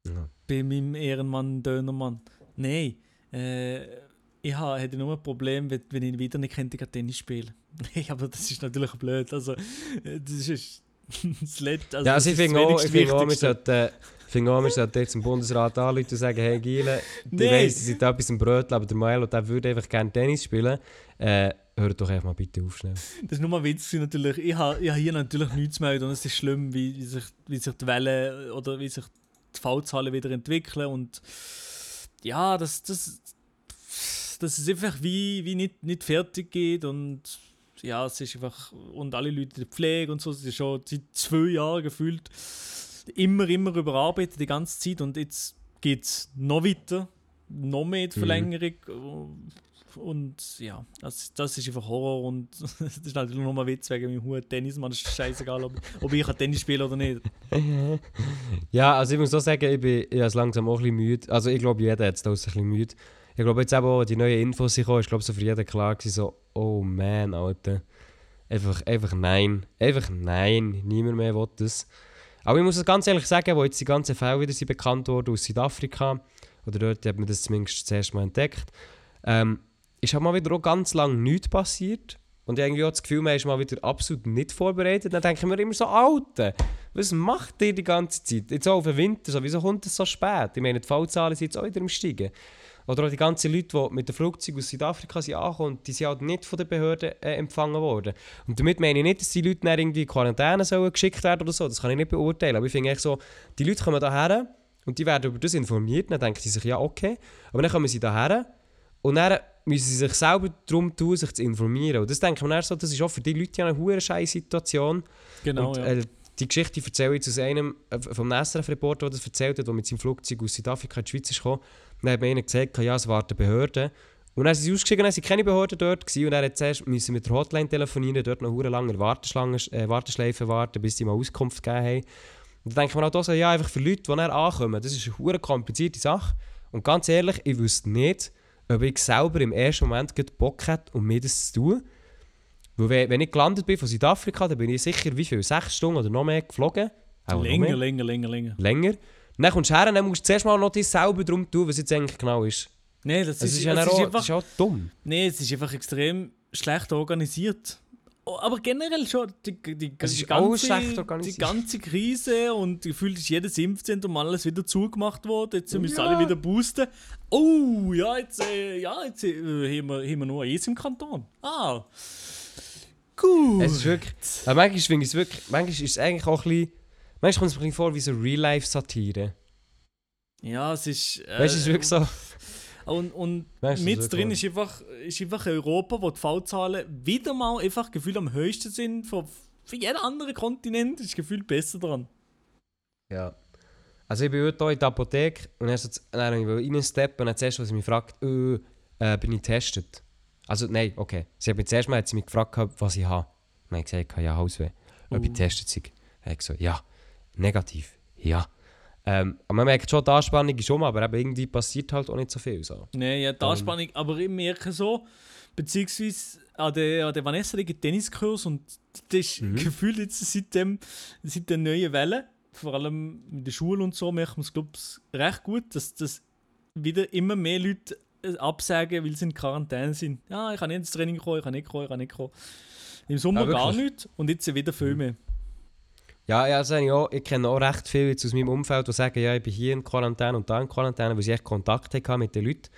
Ja. Bei meinem Ehrenmann, Dönermann. Nein, äh, ich hätte nur ein Problem, wenn, wenn ich wieder nicht könnte Tennis spielen. *laughs* Nee, aber das ist natürlich blöd. Also, äh, das ist *laughs* Letzte. Also ja, also ich finde auch, ich finde auch, *laughs* wir sollten, finde auch, wir sollten jetzt im Bundesrat anrufen und sagen, hey Giele, ich Nee. weiss, sie sind etwas im Brötchen, aber der Maelo, der würde einfach gerne Tennis spielen. Äh, hört doch einfach mal bitte auf schnell. Das ist nur mal Witz gewesen, natürlich. Ich habe ha hier natürlich nichts mehr und es ist schlimm, wie, wie, sich, wie sich die Welle oder wie sich die V-Zahlen wieder entwickeln und ja, das, das, dass es einfach wie, wie nicht, nicht fertig geht und ja, es ist einfach und alle Leute in der Pflege und so, es ist schon seit zwei Jahren gefühlt immer, immer überarbeitet die ganze Zeit und jetzt geht es noch weiter, noch mehr die Mhm. Verlängerung und ja, das, das ist einfach Horror und *laughs* das ist natürlich nur mal Witz wegen meinem Hut Tennis, man ist scheißegal, ob, ob ich Tennis spiele oder nicht. *laughs* Ja, also ich muss auch sagen, ich bin habe langsam auch ein bisschen müde. Also ich glaube, jeder hat es da ein bisschen müde. Ich glaube jetzt eben auch, die neuen Infos sind gekommen, ist glaube so für jeden klar gewesen, so, oh man, Alter. Einfach, einfach nein. Einfach nein. Niemand mehr will das. Aber ich muss es ganz ehrlich sagen, wo jetzt die ganzen Fälle wieder sind bekannt wurden aus Südafrika, oder dort hat man das zumindest zuerst mal entdeckt, ähm, ist halt mal wieder auch ganz lange nichts passiert. Und ich habe das Gefühl, man ist mal wieder absolut nicht vorbereitet. Dann denke ich mir immer so, Alter, was macht ihr die ganze Zeit? Jetzt auch auf den Winter, so, wieso kommt es so spät? Ich meine, die Fallzahlen sind jetzt auch wieder im Steigen. Oder auch die ganzen Leute, die mit dem Flugzeug aus Südafrika sind angekommen, die sind halt nicht von den Behörden äh, empfangen worden. Und damit meine ich nicht, dass die Leute dann irgendwie in Quarantäne sollen geschickt werden oder so. Das kann ich nicht beurteilen. Aber ich finde echt so, die Leute kommen hierher und die werden über das informiert. Dann denken sie sich, ja, okay. Aber dann kommen sie hierher und dann müssen sie sich selber darum tun, sich zu informieren. Und das denke ich mir so, das ist auch für die Leute ja eine hohe scheiß Situation. Genau, und, ja. äh, die Geschichte erzähle ich jetzt aus einem äh, vom SRF-Reporter, der das erzählt hat, der mit seinem Flugzeug aus Südafrika in die Schweiz ist gekommen. Dann hat mir einer gesagt, ja, es warten Behörden. Und dann sind sie ausgestiegen, dann sind keine Behörden dort gewesen. Und er hat zuerst müssen mit der Hotline telefonieren, dort noch lange Warteschlange, äh, Warteschleife warten, bis sie mal Auskunft gegeben haben. Und dann denke ich mir auch so, ja, einfach für Leute, die dann ankommen, das ist eine hure komplizierte Sache. Und ganz ehrlich, ich wüsste nicht, ob ich selber im ersten Moment Bock hätte, um mir das zu tun. Weil wenn- ich gelandet bin von Südafrika, dann bin ich sicher, wie viel, sechs Stunden oder noch mehr geflogen. Länger, länger, länger, länger. Länger. Dann kommst du her und dann musst du zuerst mal noch dich selber darum tun, was jetzt eigentlich genau ist. Nein, das, Das ist, ja auch, einfach, das ist auch dumm. nee, es ist einfach extrem schlecht organisiert. Oh, Aber generell schon die, die, die, Es die, schlecht die ganze Krise und gefühlt ist jedes Impfzentrum alles wieder zugemacht worden. Jetzt müssen Ja. alle wieder boosten. Oh, ja, jetzt, äh, ja, jetzt äh, haben, wir, haben wir nur eins im Kanton. Ah. Gut. Es ist wirklich. Manchmal ich es wirklich. Manchmal ist es eigentlich auch ein bisschen. Manchmal kommt es mir ein bisschen vor wie so Real-Life-Satire. ja, es ist. Äh, Weißt du, es ist wirklich so. *laughs* Und, und Weißt mit drin ist einfach, ist einfach Europa, wo die Fallzahlen wieder mal einfach gefühlt am höchsten sind. Von, für jeden anderen Kontinent ist gefühlt besser dran. Ja. Also ich bin heute hier in der Apotheke und dann, dann ich reinsteppen und dann zuerst, was sie mich fragt, äh, äh, bin ich getestet? Also nein, okay. Sie hat mich zuerst mal hat sie mich gefragt, was ich habe. Dann habe ich gesagt, ich habe ja Hausweh. Ob ich Oh. getestet sei. Dann habe ich gesagt, ja. Negativ. Ja. Ähm, man merkt schon, die Anspannung ist um, aber eben irgendwie passiert halt auch nicht so viel. So. Nein, ja, die Ähm. Anspannung, aber ich merke so, beziehungsweise an der, an der Vanessa liegt Tenniskurs und das ist Mhm. gefühlt jetzt seit, dem, seit der neuen Welle, vor allem in der Schule und so, merkt man es, glaube ich, recht gut, dass, dass wieder immer mehr Leute äh, absagen, weil sie in Quarantäne sind. Ja, ich kann nicht ins Training kommen, ich kann nicht kommen, ich kann nicht kommen. Im Sommer Ah, gar wirklich? nicht und jetzt wieder viel mehr. Ja, ja also ich, auch, ich kenne auch recht viele jetzt aus meinem Umfeld, die sagen, ja, ich bin hier in Quarantäne und da in Quarantäne, weil sie echt Kontakt hatten mit den Leuten.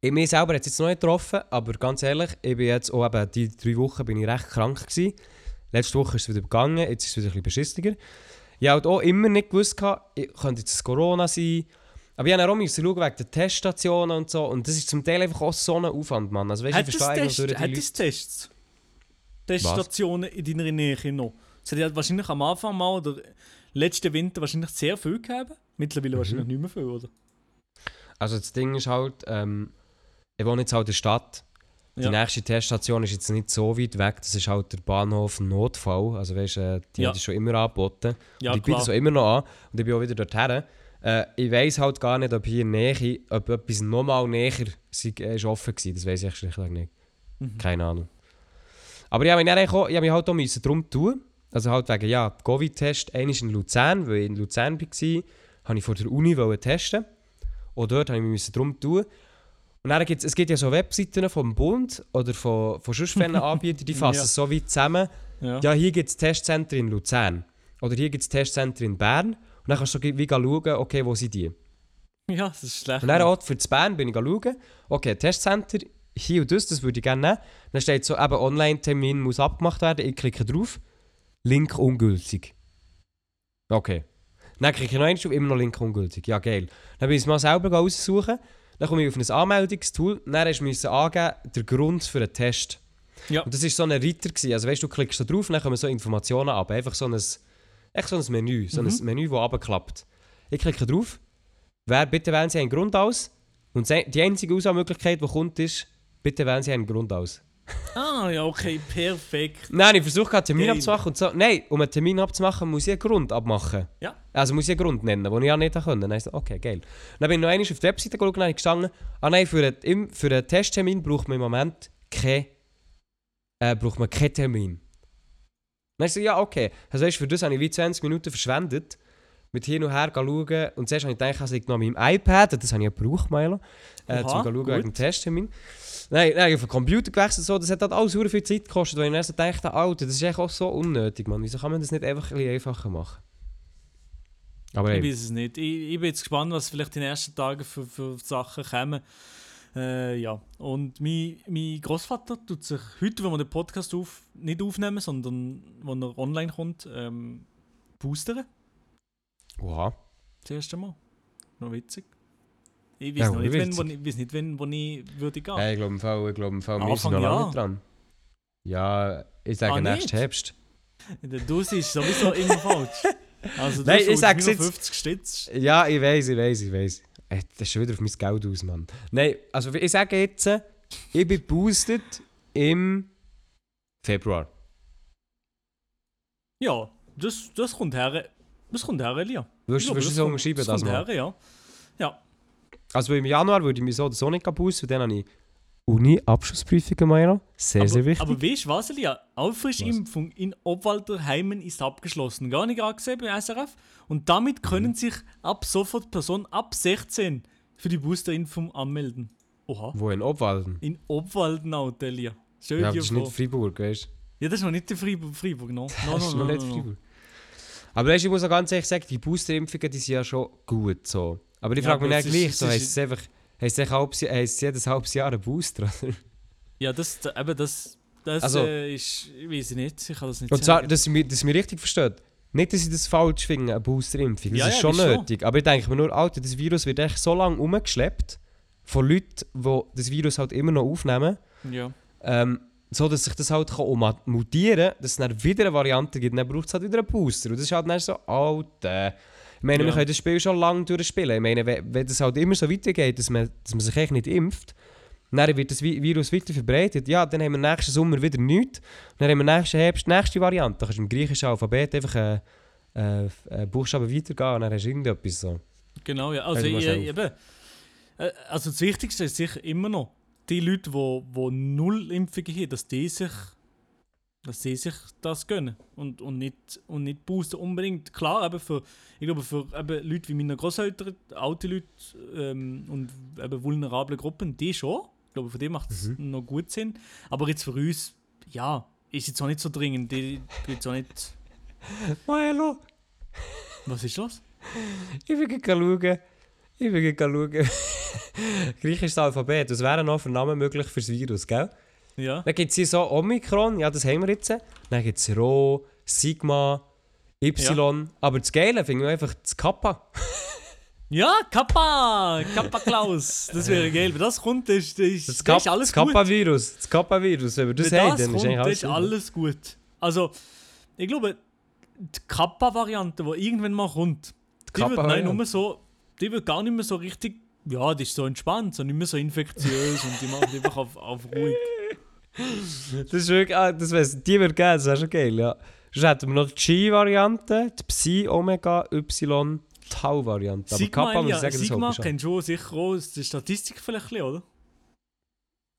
Ich mich selber es jetzt noch nicht getroffen, aber ganz ehrlich, ich bin jetzt auch eben, die drei Wochen bin ich recht krank gewesen. Letzte Woche ist es wieder gegangen, jetzt ist es wieder ein bisschen beschissiger. Ich habe halt auch immer nicht gewusst, ich könnte jetzt das Corona sein. Aber ich musste auch müssen schauen wegen der Teststationen und so. Und das ist zum Teil einfach auch so ein Aufwand, Mann. Also weißt, Hat ich verstehe Test, durch die Leute. es Tests? Teststationen in deiner Nähe noch? Es hat wahrscheinlich am Anfang mal oder letzten Winter wahrscheinlich sehr viel gegeben. Mittlerweile Mhm. wahrscheinlich nicht mehr viel, oder? Also das Ding ist halt, ähm, ich wohne jetzt halt in der Stadt. Die Ja. nächste Teststation ist jetzt nicht so weit weg. Das ist halt der Bahnhof Notfall. Also weißt, äh, die Ja. haben das schon immer angeboten. Ja, und ich biete es auch immer noch an. Und ich bin auch wieder dorthin. Äh, ich weiß halt gar nicht, ob hier in der Nähe, ob etwas nochmal näher sei, äh, ist offen war. Das weiß ich schlichtweg nicht. Mhm. Keine Ahnung. Aber ich habe mich, auch, ich habe mich halt auch müssen drum tun. Also halt wegen, ja, Covid-Test. Einer ist in Luzern, weil ich in Luzern war, habe ich vor der Uni testen. Und dort habe ich mich drum tun. Und dann gibt's, es gibt ja so Webseiten vom Bund oder von, von sonst welchen *laughs* Anbietern, die fassen Ja. so weit zusammen. Ja. Ja, hier gibt es Testcenter in Luzern. Oder hier gibt es Testcenter in Bern. Und dann kannst du wie schauen, okay, wo sind die. ja, das ist schlecht. Und dann auch für das Bern bin ich schauen, okay, Testcenter, hier und das, das würde ich gerne nehmen. Dann steht so, eben Online-Termin muss abgemacht werden. Ich klicke drauf, Link ungültig. Okay. Dann klicke ich noch einmal drauf, immer noch Link ungültig. Ja, geil. Dann bin ich es mal selber raussuchen. Dann komme ich auf ein Anmeldungstool. Dann musst du müssen angeben, der Grund für den Test. Ja. Und das war so ein Reiter. Gewesen. Also weißt du, klickst da drauf und dann kommen so Informationen ab. Einfach so ein, echt so ein Menü. So ein Menü, das abklappt. Ich klicke drauf. Wer, bitte wählen Sie einen Grund aus. Und die einzige Auswahlmöglichkeit, die kommt, ist, bitte wählen Sie einen Grund aus. Ah, ja, okay, perfekt. Nein, ich versuche gerade einen Termin Geil. abzumachen und so. Nein, um einen Termin abzumachen, muss ich einen Grund abmachen. Ja. Also muss ich einen Grund nennen, den ich ja nicht konnte. Dann gesagt, okay, geil. Dann bin ich noch einmal auf die Webseite geschaut und habe gestanden, ah nein, für einen, für einen Testtermin braucht man im Moment keinen äh, braucht man keinen Termin. Dann ich gesagt, ja, okay. Also weißt, für das habe ich wie 20 Minuten verschwendet, mit hin und her schauen. Und zuerst habe ich gedacht, also ich noch meinem iPad, das habe ich ja gebraucht, Milo, äh, Oha, zum schauen gut. wegen dem Testtermin. Nein, nein, auf den Computer gewechselt, so, das hat halt alles super viel Zeit gekostet, weil ich dann so dachte, Alter, das ist echt auch so unnötig, Mann. Wieso kann man das nicht einfach ein bisschen einfacher machen? Aber Ich weiß es nicht. Ich, ich bin jetzt gespannt, was vielleicht in den ersten Tagen für, für Sachen kommen. Äh, ja. Und mein, mein Großvater tut sich heute, wenn wir den Podcast auf, nicht aufnehmen, sondern wenn er online kommt, ähm, boostern. Oha. Das erste Mal. Noch witzig. Ich Ja, weiß noch aber nicht, wenn, witzig. wo, ich, weiß nicht, wenn, wo ich würde gehen. Hey, ich glaube ich glaube wir sind Anfang noch lange dran. Ja, ich sage Ah, nächsten? Herbst. Dus ist sowieso immer falsch. Also, Nein, du ich sag's jetzt- 50 Stütz. Ja, ich weiß, ich weiß, ich weiß. Ey, Das ist schon wieder auf mein Geld aus, Mann. Nein, also ich sage jetzt, äh, ich bin boosted im Februar. Ja, das, das kommt her. Das kommt her, Elia. Würdest Ja, du so kommt- unterschreiben, das kommt mal? her, ja. Ja. Also im Januar würde ich mich so oder so nicht boosten, und dann habe ich Uni-Abschlussprüfungen machen. Sehr, sehr aber, wichtig. aber weißt du was, Elia? Auffrischimpfung in Obwalderheimen ist abgeschlossen. Gar nicht angesehen bei SRF. Und damit können sich ab sofort Personen ab 16 für die Boosterimpfung anmelden. Oha. Wo in Obwalden? In Obwalden auch, Elia. Stell Ja, aber das ist vor. nicht Freiburg, weißt du? ja, das ist noch nicht der Freiburg, Freiburg no? No, *laughs* Das ist no, noch no, nicht no, no. Freiburg. Aber weißt, ich muss auch ganz ehrlich sagen, die Boosterimpfungen die sind ja schon gut so. Aber ich Ja, frage mich dann gleich, so, heisst es einfach, heisst es Jahr- heisst es jedes halbes Jahr ein Booster? Oder? Ja, das, da- eben, das, das Also- äh, ist, ich weiß nicht, ich kann das nicht Und zwar, sagen. dass ihr mich, dass ihr mich richtig versteht. Nicht, dass ich das falsch finde, eine Boosterimpfung. Das Ja, ist ja, schon das schon. nötig. Aber ich denke mir nur, Alter, das Virus wird echt so lange umgeschleppt von Leuten, die das Virus halt immer noch aufnehmen. ja. Ähm, so dass sich das halt kann mutieren kann, dass es dann wieder eine Variante gibt, dann braucht es halt wieder einen Booster. Und das ist halt dann so, Alter. Ich meine, wir Ja. können das Spiel schon lange durchspielen. Ich meine, wenn, das halt immer so weitergeht, dass man, dass man sich echt nicht impft, dann wird das Vi- Virus weiter verbreitet. Ja, dann haben wir nächsten Sommer wieder nichts. Dann haben wir nächsten Herbst die nächste Variante. Dann kannst du im griechischen Alphabet einfach einen äh, äh, Buchstaben weitergehen und dann hast du irgendetwas so. Genau, ja. Also, Also, ich, eben, äh, also das Wichtigste ist sicher immer noch, die Leute, die wo, wo null Impfungen haben, dass die sich, dass die sich das gönnen und, und, nicht, und nicht boosten unbedingt. Klar, eben für, ich glaube, für eben Leute wie meine Großeltern, alte Leute ähm, und eben vulnerable Gruppen, die schon. Ich glaube, für die macht es Mhm. noch gut Sinn. Aber jetzt für uns, ja, ist jetzt auch nicht so dringend. Die, die jetzt auch nicht... *laughs* Milo, Was ist das? ich will schauen. Ich will schauen. *laughs* Griechisches Alphabet, was wären noch für Namen möglich fürs Virus, gell? Ja. Dann gibt es hier so Omikron, ja, das haben wir jetzt. Dann gibt es Rho, Sigma, Y. Aber das Geile finde ich einfach das Kappa. Ja, Kappa! Kappa Klaus! Das wäre *laughs* geil. Wenn das kommt, das ist, das ist, Das, das Kap ist alles das gut. Kappa-Virus. Das Kappa-Virus, wenn wir das Wenn haben, das dann ist kommt, eigentlich das alles ist alles gut. Also, ich glaube, die Kappa-Variante, die irgendwann mal kommt, die wird, nein, nur so, die wird gar nicht mehr so richtig, ja, die ist so entspannt, so nicht mehr so infektiös und die macht einfach auf, auf ruhig. Das ist wirklich, ah, das weiss, die wird geben, das wäre schon geil, ja. Sonst hätten wir noch die Chi-Variante, die Psi, Omega, Y, Tau-Variante. Aber Kappa, muss ich sagen, das Sigma schon. kennst du sicher auch aus der Statistik vielleicht, oder?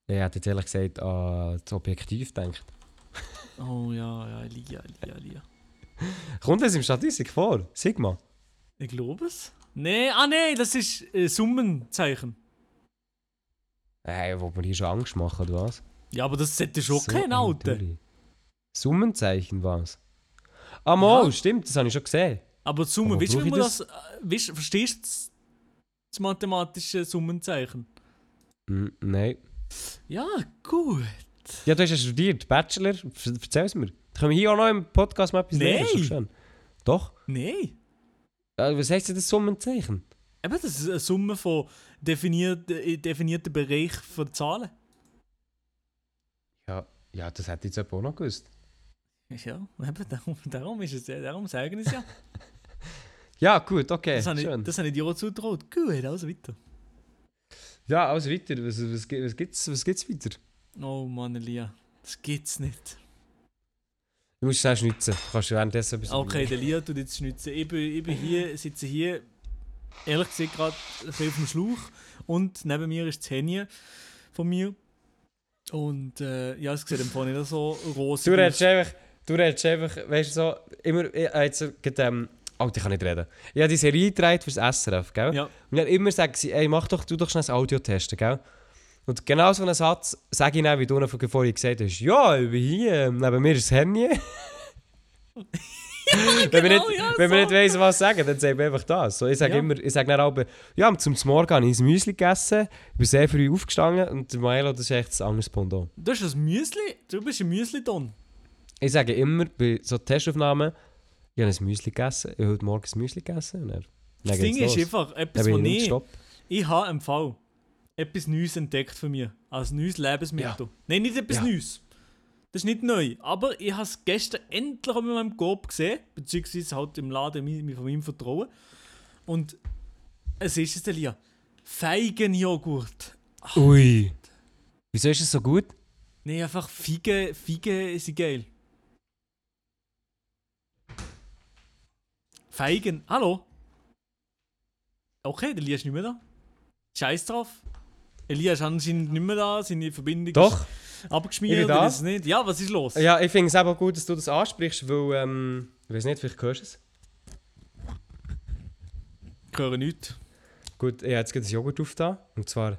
Ja, ich hätte jetzt ehrlich gesagt an das Objektiv gedacht. *laughs* Oh ja, ja, Elia, Elia, Elia. Kommt das im Statistik vor? Sigma? Ich glaube es. Nee, ah nee, das ist äh, Summenzeichen. Hey, wo wir hier schon Angst machen, oder was? Ja, aber das sollte schon So kein ein Alter. Summenzeichen was? Ah, mal, Ja. stimmt, das habe ich schon gesehen. Aber die Summe, Aber weißt du, wie man das, das? äh, weißt, verstehst du das, das mathematische Summenzeichen? Hm, nein. Ja, gut. Ja, du hast ja studiert, Bachelor, erzähl es mir. Können wir hier auch noch im Podcast mal etwas lernen? Nein. schön. Doch? Nein. Was heisst denn das Summenzeichen? Eben, das ist eine Summe von definierten, äh, definierten Bereich von Zahlen. Ja, ja das hätte ich jetzt auch noch gewusst. Ja, eben, darum, darum ist es darum sagen es ja. *laughs* Ja, gut, okay, Das habe schön. ich, das habe ich dir auch zutraut. Gut, also weiter. Ja, also weiter, was, was, was, gibt's, was gibt's weiter? Oh Mann, Elia. Das gibt's nicht. Du musst schnell schnitzen, du kannst währenddessen etwas Okay, der Lia tut jetzt schnitzen. Ich bin, ich bin hier, sitze hier, ehrlich gesagt, gerade ein bisschen auf dem Schlauch. Und neben mir ist das Henny von mir. Und äh, ja, es sieht empfangen nicht so rosig Du redest einfach, du redest einfach, weißt du so, immer, ich habe jetzt gerade, ähm, Oh, ich kann nicht reden. Ich habe die Serie gedreht fürs SRF, gell? Ja. Und dann immer sagen sie, ey, mach doch, du doch schnell das Audio testen, gell? Und genau so einen Satz sage ich dann, wie du vorhin gesagt hast. Ja, ich bin hier, neben mir ist das Handy. *laughs* wenn wir genau, nicht, ja, wenn wir so. nicht weiss, was sagen, dann sagen wir einfach das. So, ich sage Ja. immer, ich sage dann auch, ja, zum Morgen habe ich ein Müsli gegessen, ich bin sehr früh aufgestanden und der Milo, das ist echt ein anderes Pendant. Du hast ein Müsli, du bist ein Müsli-Don. Ich sage immer bei so Testaufnahmen, ich habe ein Müsli gegessen, ich habe heute Morgen ein Müsli gegessen und dann, Das Ding geht's ist los. einfach, etwas, was ich ich, ich habe im Fall etwas Neues entdeckt für mich. Als neues Lebensmittel. Nein, nicht etwas Ja. Neues. Das ist nicht neu. Aber ich habe es gestern endlich mit meinem Coop gesehen, beziehungsweise halt im Laden von meinem Vertrauen. Und es ist es, Elia. Feigenjoghurt. Ui. Wieso ist es so gut? Nein, einfach Figen, Figen sind geil. Feigen. Hallo? Okay, der Elia ist nicht mehr da. Scheiß drauf. Elia ist anscheinend nicht mehr da, seine Verbindung Doch. ist abgeschmiert. Ich bin da. oder ist es nicht? Ja, was ist los? Ja, ich finde es aber gut, dass du das ansprichst, weil, ähm, ich weiß nicht, vielleicht hörst du es. Ich höre nichts. Gut, ich habe jetzt gerade ein Joghurt aufgetan, und zwar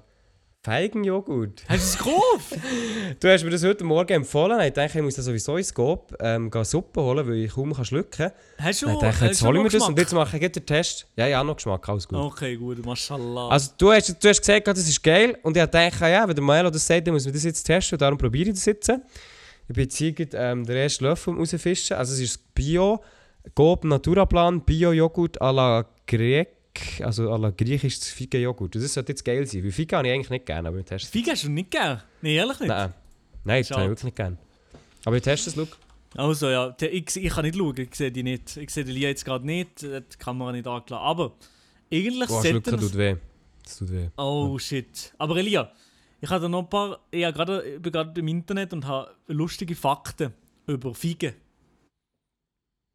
Feigenjoghurt. Hast du es gekauft? *laughs* Du hast mir das heute Morgen empfohlen, ich dachte, ich muss das sowieso ins Coop ähm, Suppe holen, weil ich kaum kann schlucken kann. Hast du, Ich dachte, jetzt hole ich mir das und jetzt mache ich den Test. Ja, ja, noch Geschmack, alles gut. Okay, gut, mashallah. Also du hast, du hast gesagt, das ist geil und ich dachte, ja, wenn der Milo das sagt, dann muss man das jetzt testen und darum probiere ich das jetzt. Ich bin jetzt hier ähm, den ersten Löffel rausfischen, also es ist Bio, Coop Naturaplan, Bio-Joghurt à la Grec, also à la griechisches Figen-Joghurt. Das sollte jetzt geil sein, weil Figen habe ich eigentlich nicht gerne, aber ich teste es. Figen hast du nicht gern? Nein, ehrlich nicht? Nein, nein, das habe ich wirklich nicht gerne. Aber ich teste es, schau. Also ja, ich, ich kann nicht schauen, ich sehe die nicht. Ich sehe die Lia jetzt gerade nicht, die Kamera nicht angelassen. Aber eigentlich Boah, sollten es- tut weh. Das tut weh. Oh shit. Aber Elia, ich habe da noch ein paar. Ich, gerade, ich bin gerade im Internet und habe lustige Fakten über Figen.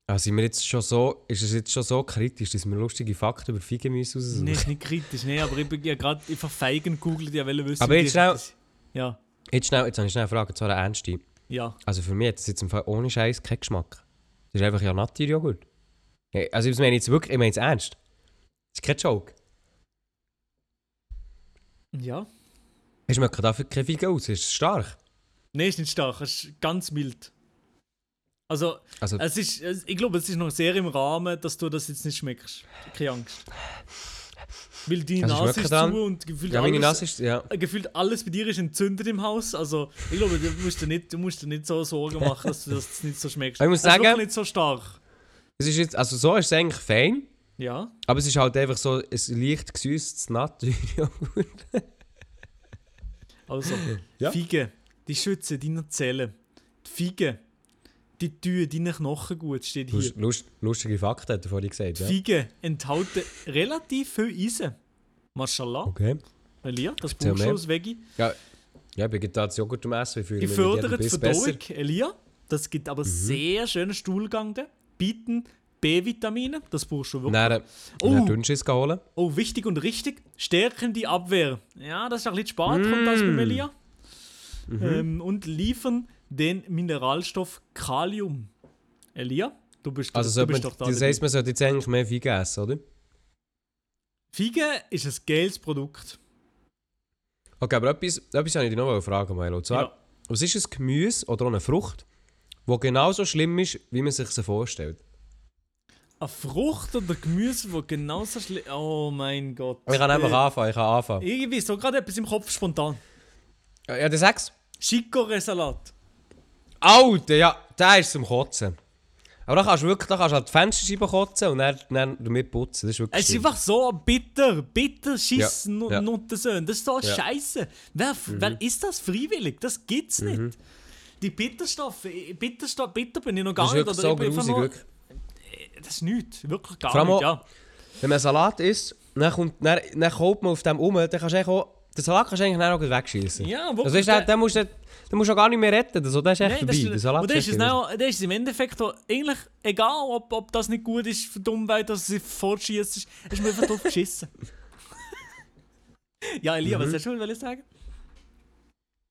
Also sind wir jetzt schon so, ist es jetzt schon so kritisch, dass wir lustige Fakten über Figen müssen raussuchen? Nein, ist nicht kritisch, nee, aber ich bin ja gerade einfach Feigen gegoogelt, ich wollte wissen. Aber jetzt die- schnell- das- Ja, Jetzt, schnell, jetzt habe ich schnell eine Frage, zwar eine ernste. ja. Also für mich hat das jetzt im Fall ohne Scheiß keinen Geschmack. Das ist einfach ja Natur-Joghurt. Also ich meine jetzt wirklich, ich meine jetzt ernst. Das ist kein Joke. Ja. Es schmeckt dafür kein Figen aus, es ist stark. Nein, ist nicht stark, es ist ganz mild. Also, Also, es ist, ich glaube, es ist noch sehr im Rahmen, dass du das jetzt nicht schmeckst. Keine Angst. Weil deine Also, Nase ist dann- zu und gefühlt ja, alles, ist, ja. gefühlt alles bei dir ist entzündet im Haus. Also, ich glaube, du musst dir nicht, du musst dir nicht so Sorgen machen, dass du das nicht so schmeckst. *laughs* Ich muss Es ist sagen- nicht so stark. Es ist jetzt, also so ist es eigentlich fein, Ja. aber es ist halt einfach so ein leicht gesüßtes Natur-Joghurt. *laughs* Also, Ja. Figen, die schützen deine Zellen. Die Figen, die tun deine Knochen gut, steht hier. Lust, Lust, lustige Fakten hat er vorhin gesagt, ja. Figen enthalten relativ viel Eisen. Mashallah. Okay. Elia, das brauchst du als Veggie. Ja, ja ich bin gerade das Joghurt am Essen, ich Die mit jedem fördern die Verdauung. Elia. Das gibt Mhm. aber sehr schönen Stuhlgang. da. Bieten B-Vitamine, das brauchst du wirklich. Dann, Oh. Dünnschiss holen. Oh, wichtig und richtig, stärken die Abwehr. Ja, das ist ein bisschen spät, kommt das Mm. bei Elia. Mhm. Ähm, und liefern den Mineralstoff Kalium. Elia, du bist, Also du sollte bist man, doch da. das heisst, man sollte jetzt eigentlich mehr Figen essen, oder? Figen ist ein geiles Produkt. Okay, aber etwas, etwas habe ich dich noch fragen, Milo. Und zwar, Ja. was ist ein Gemüse oder auch eine Frucht, die genauso schlimm ist, wie man sich sie vorstellt? Eine Frucht oder Gemüse, wo genauso schlimm. Oh mein Gott. Ich kann einfach Äh, anfangen, ich kann anfangen. Irgendwie so gerade etwas im Kopf spontan. Ja, der sag's. Chicorée-Salat. Alter, ja, der ist zum Kotzen. Aber da kannst du wirklich da kannst du halt die Fensterscheibe kotzen und dann, dann damit putzen. Das ist wirklich Es ist schlimm. einfach so bitter, bitter Schissen Ja, ja. und Nuttensöhne. Das ist so Ja. Mhm. scheiße. Wer, wer ist das freiwillig? Das gibt's nicht. Die Bitterstoffe, Bitterstoff, bitter bin ich noch gar Das ist nicht. wirklich oder so grusig. nur-. Das ist nichts, wirklich gar Vor allem nicht. auch- Ja. Wenn man Salat isst, dann, kommt, dann, dann kommt man auf dem um, dann kannst du auch, den Salat kannst du eigentlich auch wegschießen. Ja, Also wirklich. weißt, du, dann, dann musst du, dann musst du auch gar nicht mehr retten. Also, das ist echt Nein, vorbei. das der und das ist, es auch- das ist im Endeffekt auch eigentlich egal, ob, ob das nicht gut ist für die Umwelt, dass sie fortschießt. Ist mir einfach drauf geschissen. *laughs* ja, Elia, Mhm. was hast du wollen sagen?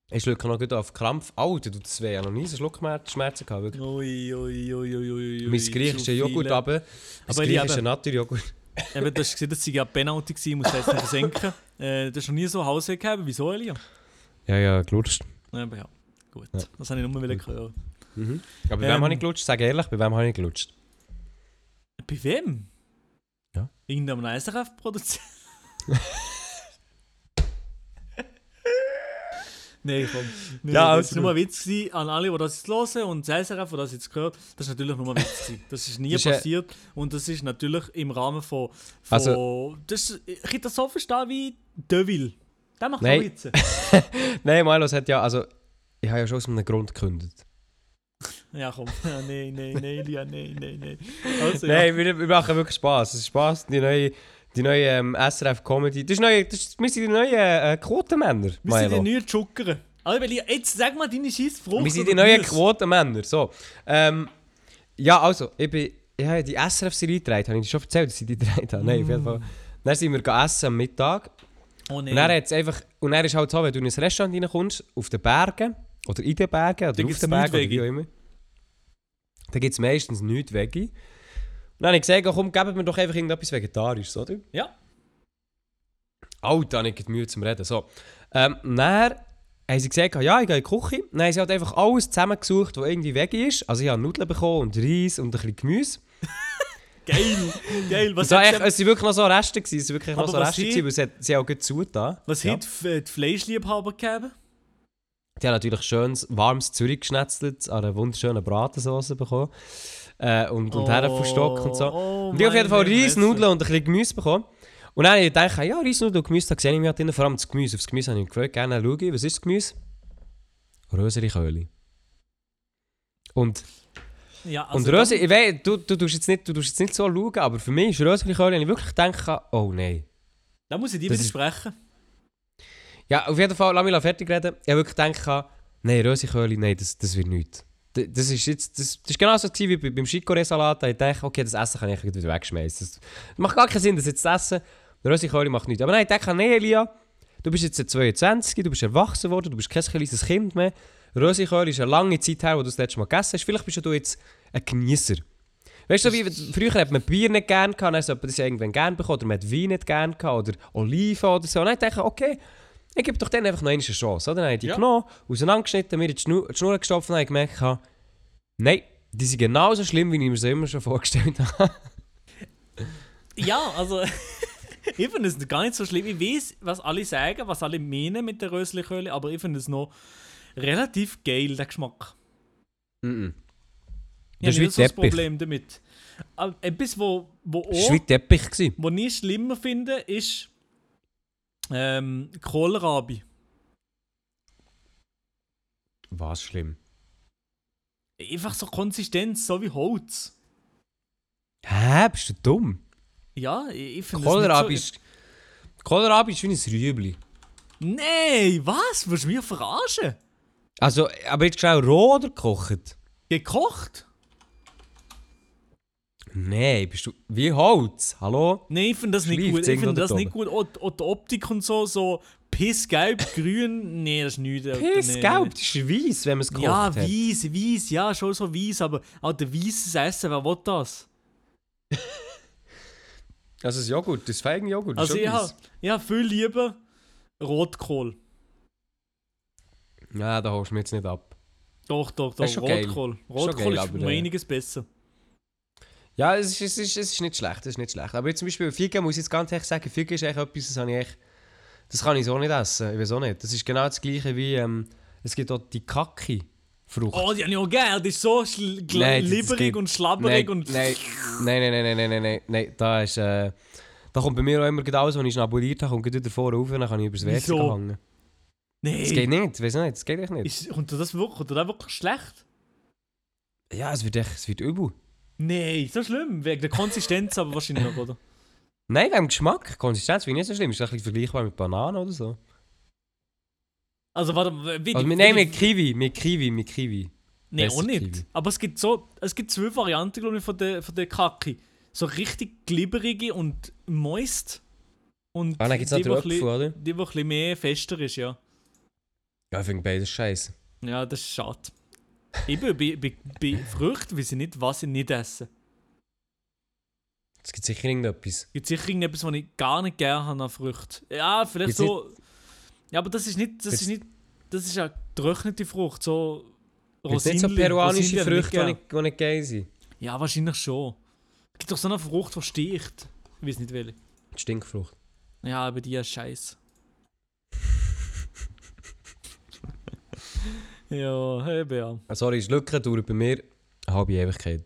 Ich schlucke noch gut auf Krampf. Alter, du, wäre ja noch nie so Schluckschmerzen gehabt. Wirklich. Ui, ui, ui, ui, ui. Mein griechischer Joghurt viele. aber. Das Aber ich griechische eben- Naturjoghurt. Eben, du hast gesehen, das war ja Penalty, gewesen, ich muss jetzt nicht versenken. *laughs* Äh, du hast noch nie so Hausweg gehabt. Wieso, Elia? Ja, ja, gelutscht. Ja, aber ja, gut. Ja. Das habe ich nur wollen hören. Mhm. Aber bei Ähm. wem habe ich gelutscht? Sag ehrlich, bei wem habe ich gelutscht? Bei wem? Ja. Irgendeinem SRF-Produzent. *laughs* Nein, komm. Nee, Ja, das also war nur ein Witz gewesen an alle, die das jetzt hören und das SRF, die das jetzt gehört. Das ist natürlich nur ein Witz. gewesen. Das ist nie Das ist, passiert und das ist natürlich im Rahmen von. von Also- das ist, ich kann das so verstehen wie Deville. Der macht Nein. auch Witze. *laughs* Nein, Milos hat ja, also, ich habe ja schon aus einem Grund gekündigt. *laughs* Ja, komm. Ja, nein, nein, nein, Lia, nein, nein, nein. Also, Nein, ja. wir, wir machen wirklich Spaß. Es ist Spaß, die neue, die neue ähm, SRF Comedy. Das ist neue, das ist, wir sind die neuen äh, Quotenmänner. Wir sind die neuen. Aber Lia, jetzt sag mal deine scheiß Frucht. Wir sind die neuen. Quotenmänner. So. Ähm, ja, also, ich bin, ich habe die SRF-Serie gedreht. Habe ich dir schon erzählt, dass ich die *laughs* gedreht habe? Nein, auf jeden Fall. Dann sind wir gegessen am Mittag. Oh nein. Und hat's einfach, und dann ist halt so, wenn du in ein Restaurant reinkommst, auf den Bergen, oder in den Bergen, oder auf den Bergen, oder Veggie. wie auch immer, dann gibt es meistens nichts Veggie. Und dann habe ich gesagt, komm, geben mir doch einfach irgendetwas Vegetarisches, oder? Ja. Alter, habe ich Mühe zum Reden. So. Ähm, dann haben sie gesagt, ja, ich gehe in die Küche. Dann haben sie halt einfach alles zusammengesucht, was irgendwie Veggie ist. Also ich habe Nudeln bekommen und Reis und ein bisschen Gemüse. Geil, geil. Was hat echt- es waren wirklich noch so Reste, gewesen, es waren wirklich noch so Reste, gewesen, weil sie, hat- sie auch gut zugetan. Was Ja. hat f- die Fleischliebhaber gegeben? Die haben natürlich schönes, warmes Zürich geschnetzelt, an einer wunderschönen Bratensauce bekommen. Äh, und und Herrenverstock und so. Oh, und haben auf jeden Fall meine Reis, Fresse. Nudeln und ein bisschen Gemüse bekommen. Und dann habe ich gedacht, ja, Reis, Nudeln und Gemüse, da sehe ich mich halt drin. Vor allem das Gemüse. Auf das Gemüse habe ich gefragt, gerne schaue ich, was ist das Gemüse? Röseriköli. Und, Ja, also und Röseri, ich weiß, du, du, tust jetzt nicht, du tust jetzt nicht so schauen, aber für mich ist Röseriköli, habe ich wirklich gedacht, oh nein. Da muss ich dir widersprechen. Ja, auf jeden Fall, lass mich fertig reden. Ich habe wirklich gedacht, nein, Rösiköli, nein, das, das wird nichts. Das ist jetzt, das, das ist genauso wie bei- beim Chicorée-Salat. Ich dachte, okay, das Essen kann ich wieder wegschmeißen. Das macht gar keinen Sinn, das jetzt zu essen. Rösiköli macht nichts. Aber nein, ich dachte, nein, Elia, du bist jetzt 22, du bist erwachsen worden, du bist kein kleines Kind mehr. Rösiköli ist eine lange Zeit her, wo du das letzte Mal gegessen hast. Vielleicht bist du jetzt ein Genießer. Weißt du, wie, früher hat man Bier nicht gern gehabt, dann hat man das irgendwann gern bekommen, oder man hat Wein nicht gern gehabt, oder Oliven oder so. Und dann dachte ich, okay, ich gebe doch denen einfach noch eine Chance. Oder? Dann habe ich die Ja. genommen, auseinandergeschnitten, mir die Schnur, die Schnur gestopft und habe gemerkt, nein, die sind genauso schlimm, wie ich mir sie immer schon vorgestellt *laughs* habe. Ja, also. *laughs* ich finde es gar nicht so schlimm. Ich weiß, was alle sagen, was alle meinen mit der Röslichöhle, aber ich finde es noch relativ geil, der Geschmack. Mhm. Ich Nicht so das. Problem damit. Aber etwas, wo, wo auch, Teppich. gewesen. wo ich schlimmer finde, ist ähm, Kohlrabi. Was schlimm? Einfach so Konsistenz, so wie Holz. Hä, bist du dumm? Ja, ich, ich finde Kohlrabi nicht ist... Kohlrabi ist wie ein Rüebli. so... Nein, was? Willst du mich verarschen? Also, aber jetzt schnell roh oder gekocht? Gekocht? Nein, bist du... Wie Holz? Hallo? Nein, ich finde das nicht gut. Ich finde das nicht gut. Auch, auch die Optik und so, so pissgelb, *laughs* grün, nee, das ist nichts. Pissgelb, das ist weiss, wenn man es gekocht Ja, weiß, weiß, ja, schon so weiß, aber auch der weißes Essen, wer will das? *laughs* Also das Joghurt, das Feigenjoghurt, das Also ist ich habe hab viel lieber Rotkohl. Ja, da holst du mir jetzt nicht ab. Doch, doch, doch, ist geil. Rotkohl. schon Rotkohl ist um einiges besser. Ja, es ist, es, ist, es ist nicht schlecht, es ist nicht schlecht. Aber jetzt zum Beispiel Fika muss ich jetzt ganz ehrlich sagen, Fika ist echt etwas, das, ich echt, das kann ich so nicht essen. Ich weiß auch nicht. Das ist genau das gleiche wie, ähm, es gibt auch die Kacke. Frucht. Oh, die habe ich auch geil. Die ist so nein, lieberig und schlabberig nein, und... Nein, nein, nein, nein, nein, nein, nein, nein, da ist... Äh, da kommt bei mir auch immer alles, was ich schnabuliert habe, kommt wieder vorne rauf und dann kann ich übers WC hängen. Nein. Das geht nicht, weiß nicht, das geht echt nicht. Ist, kommt, das wirklich, kommt das wirklich schlecht? Ja, es wird echt, es wird übel. Nein, so schlimm. Wegen der Konsistenz aber wahrscheinlich noch, oder? Nein, wegen dem Geschmack, Konsistenz finde ich nicht so schlimm, ist ein bisschen vergleichbar mit Bananen oder so. Also warte, wie Also, die- wie mit die- Kiwi, mit Kiwi, mit Kiwi. Nein, auch nicht. Kiwi. Aber es gibt so, es gibt zwei Varianten, glaube ich, von der, von der Kaki. So richtig glibberige und moist. Und Ah, dann gibt es noch die, bisschen- oder? die, die ein bisschen mehr fester ist, ja. Ja, ich finde beides scheiße. Ja, das ist schade. Eben, bei, bei, bei Früchten weiß ich nicht, was ich nicht esse. Es gibt sicher irgendetwas. Es gibt sicher irgendetwas, was ich gar nicht gerne habe an Früchten. Ja, vielleicht Gibt's so... Ja, aber das ist nicht... Das ist nicht... Das ist ja getrocknete Frucht, so... Es nicht so peruanische Früchte, die nicht, nicht geil sind? Ja, wahrscheinlich schon. Es gibt doch so eine Frucht, die sticht. Ich weiß nicht welche. Die Stinkfrucht. Ja, aber die ist scheiße. Ja, eben ja. Ah, Sorry, die Lücke dauert bei mir eine halbe Ewigkeit.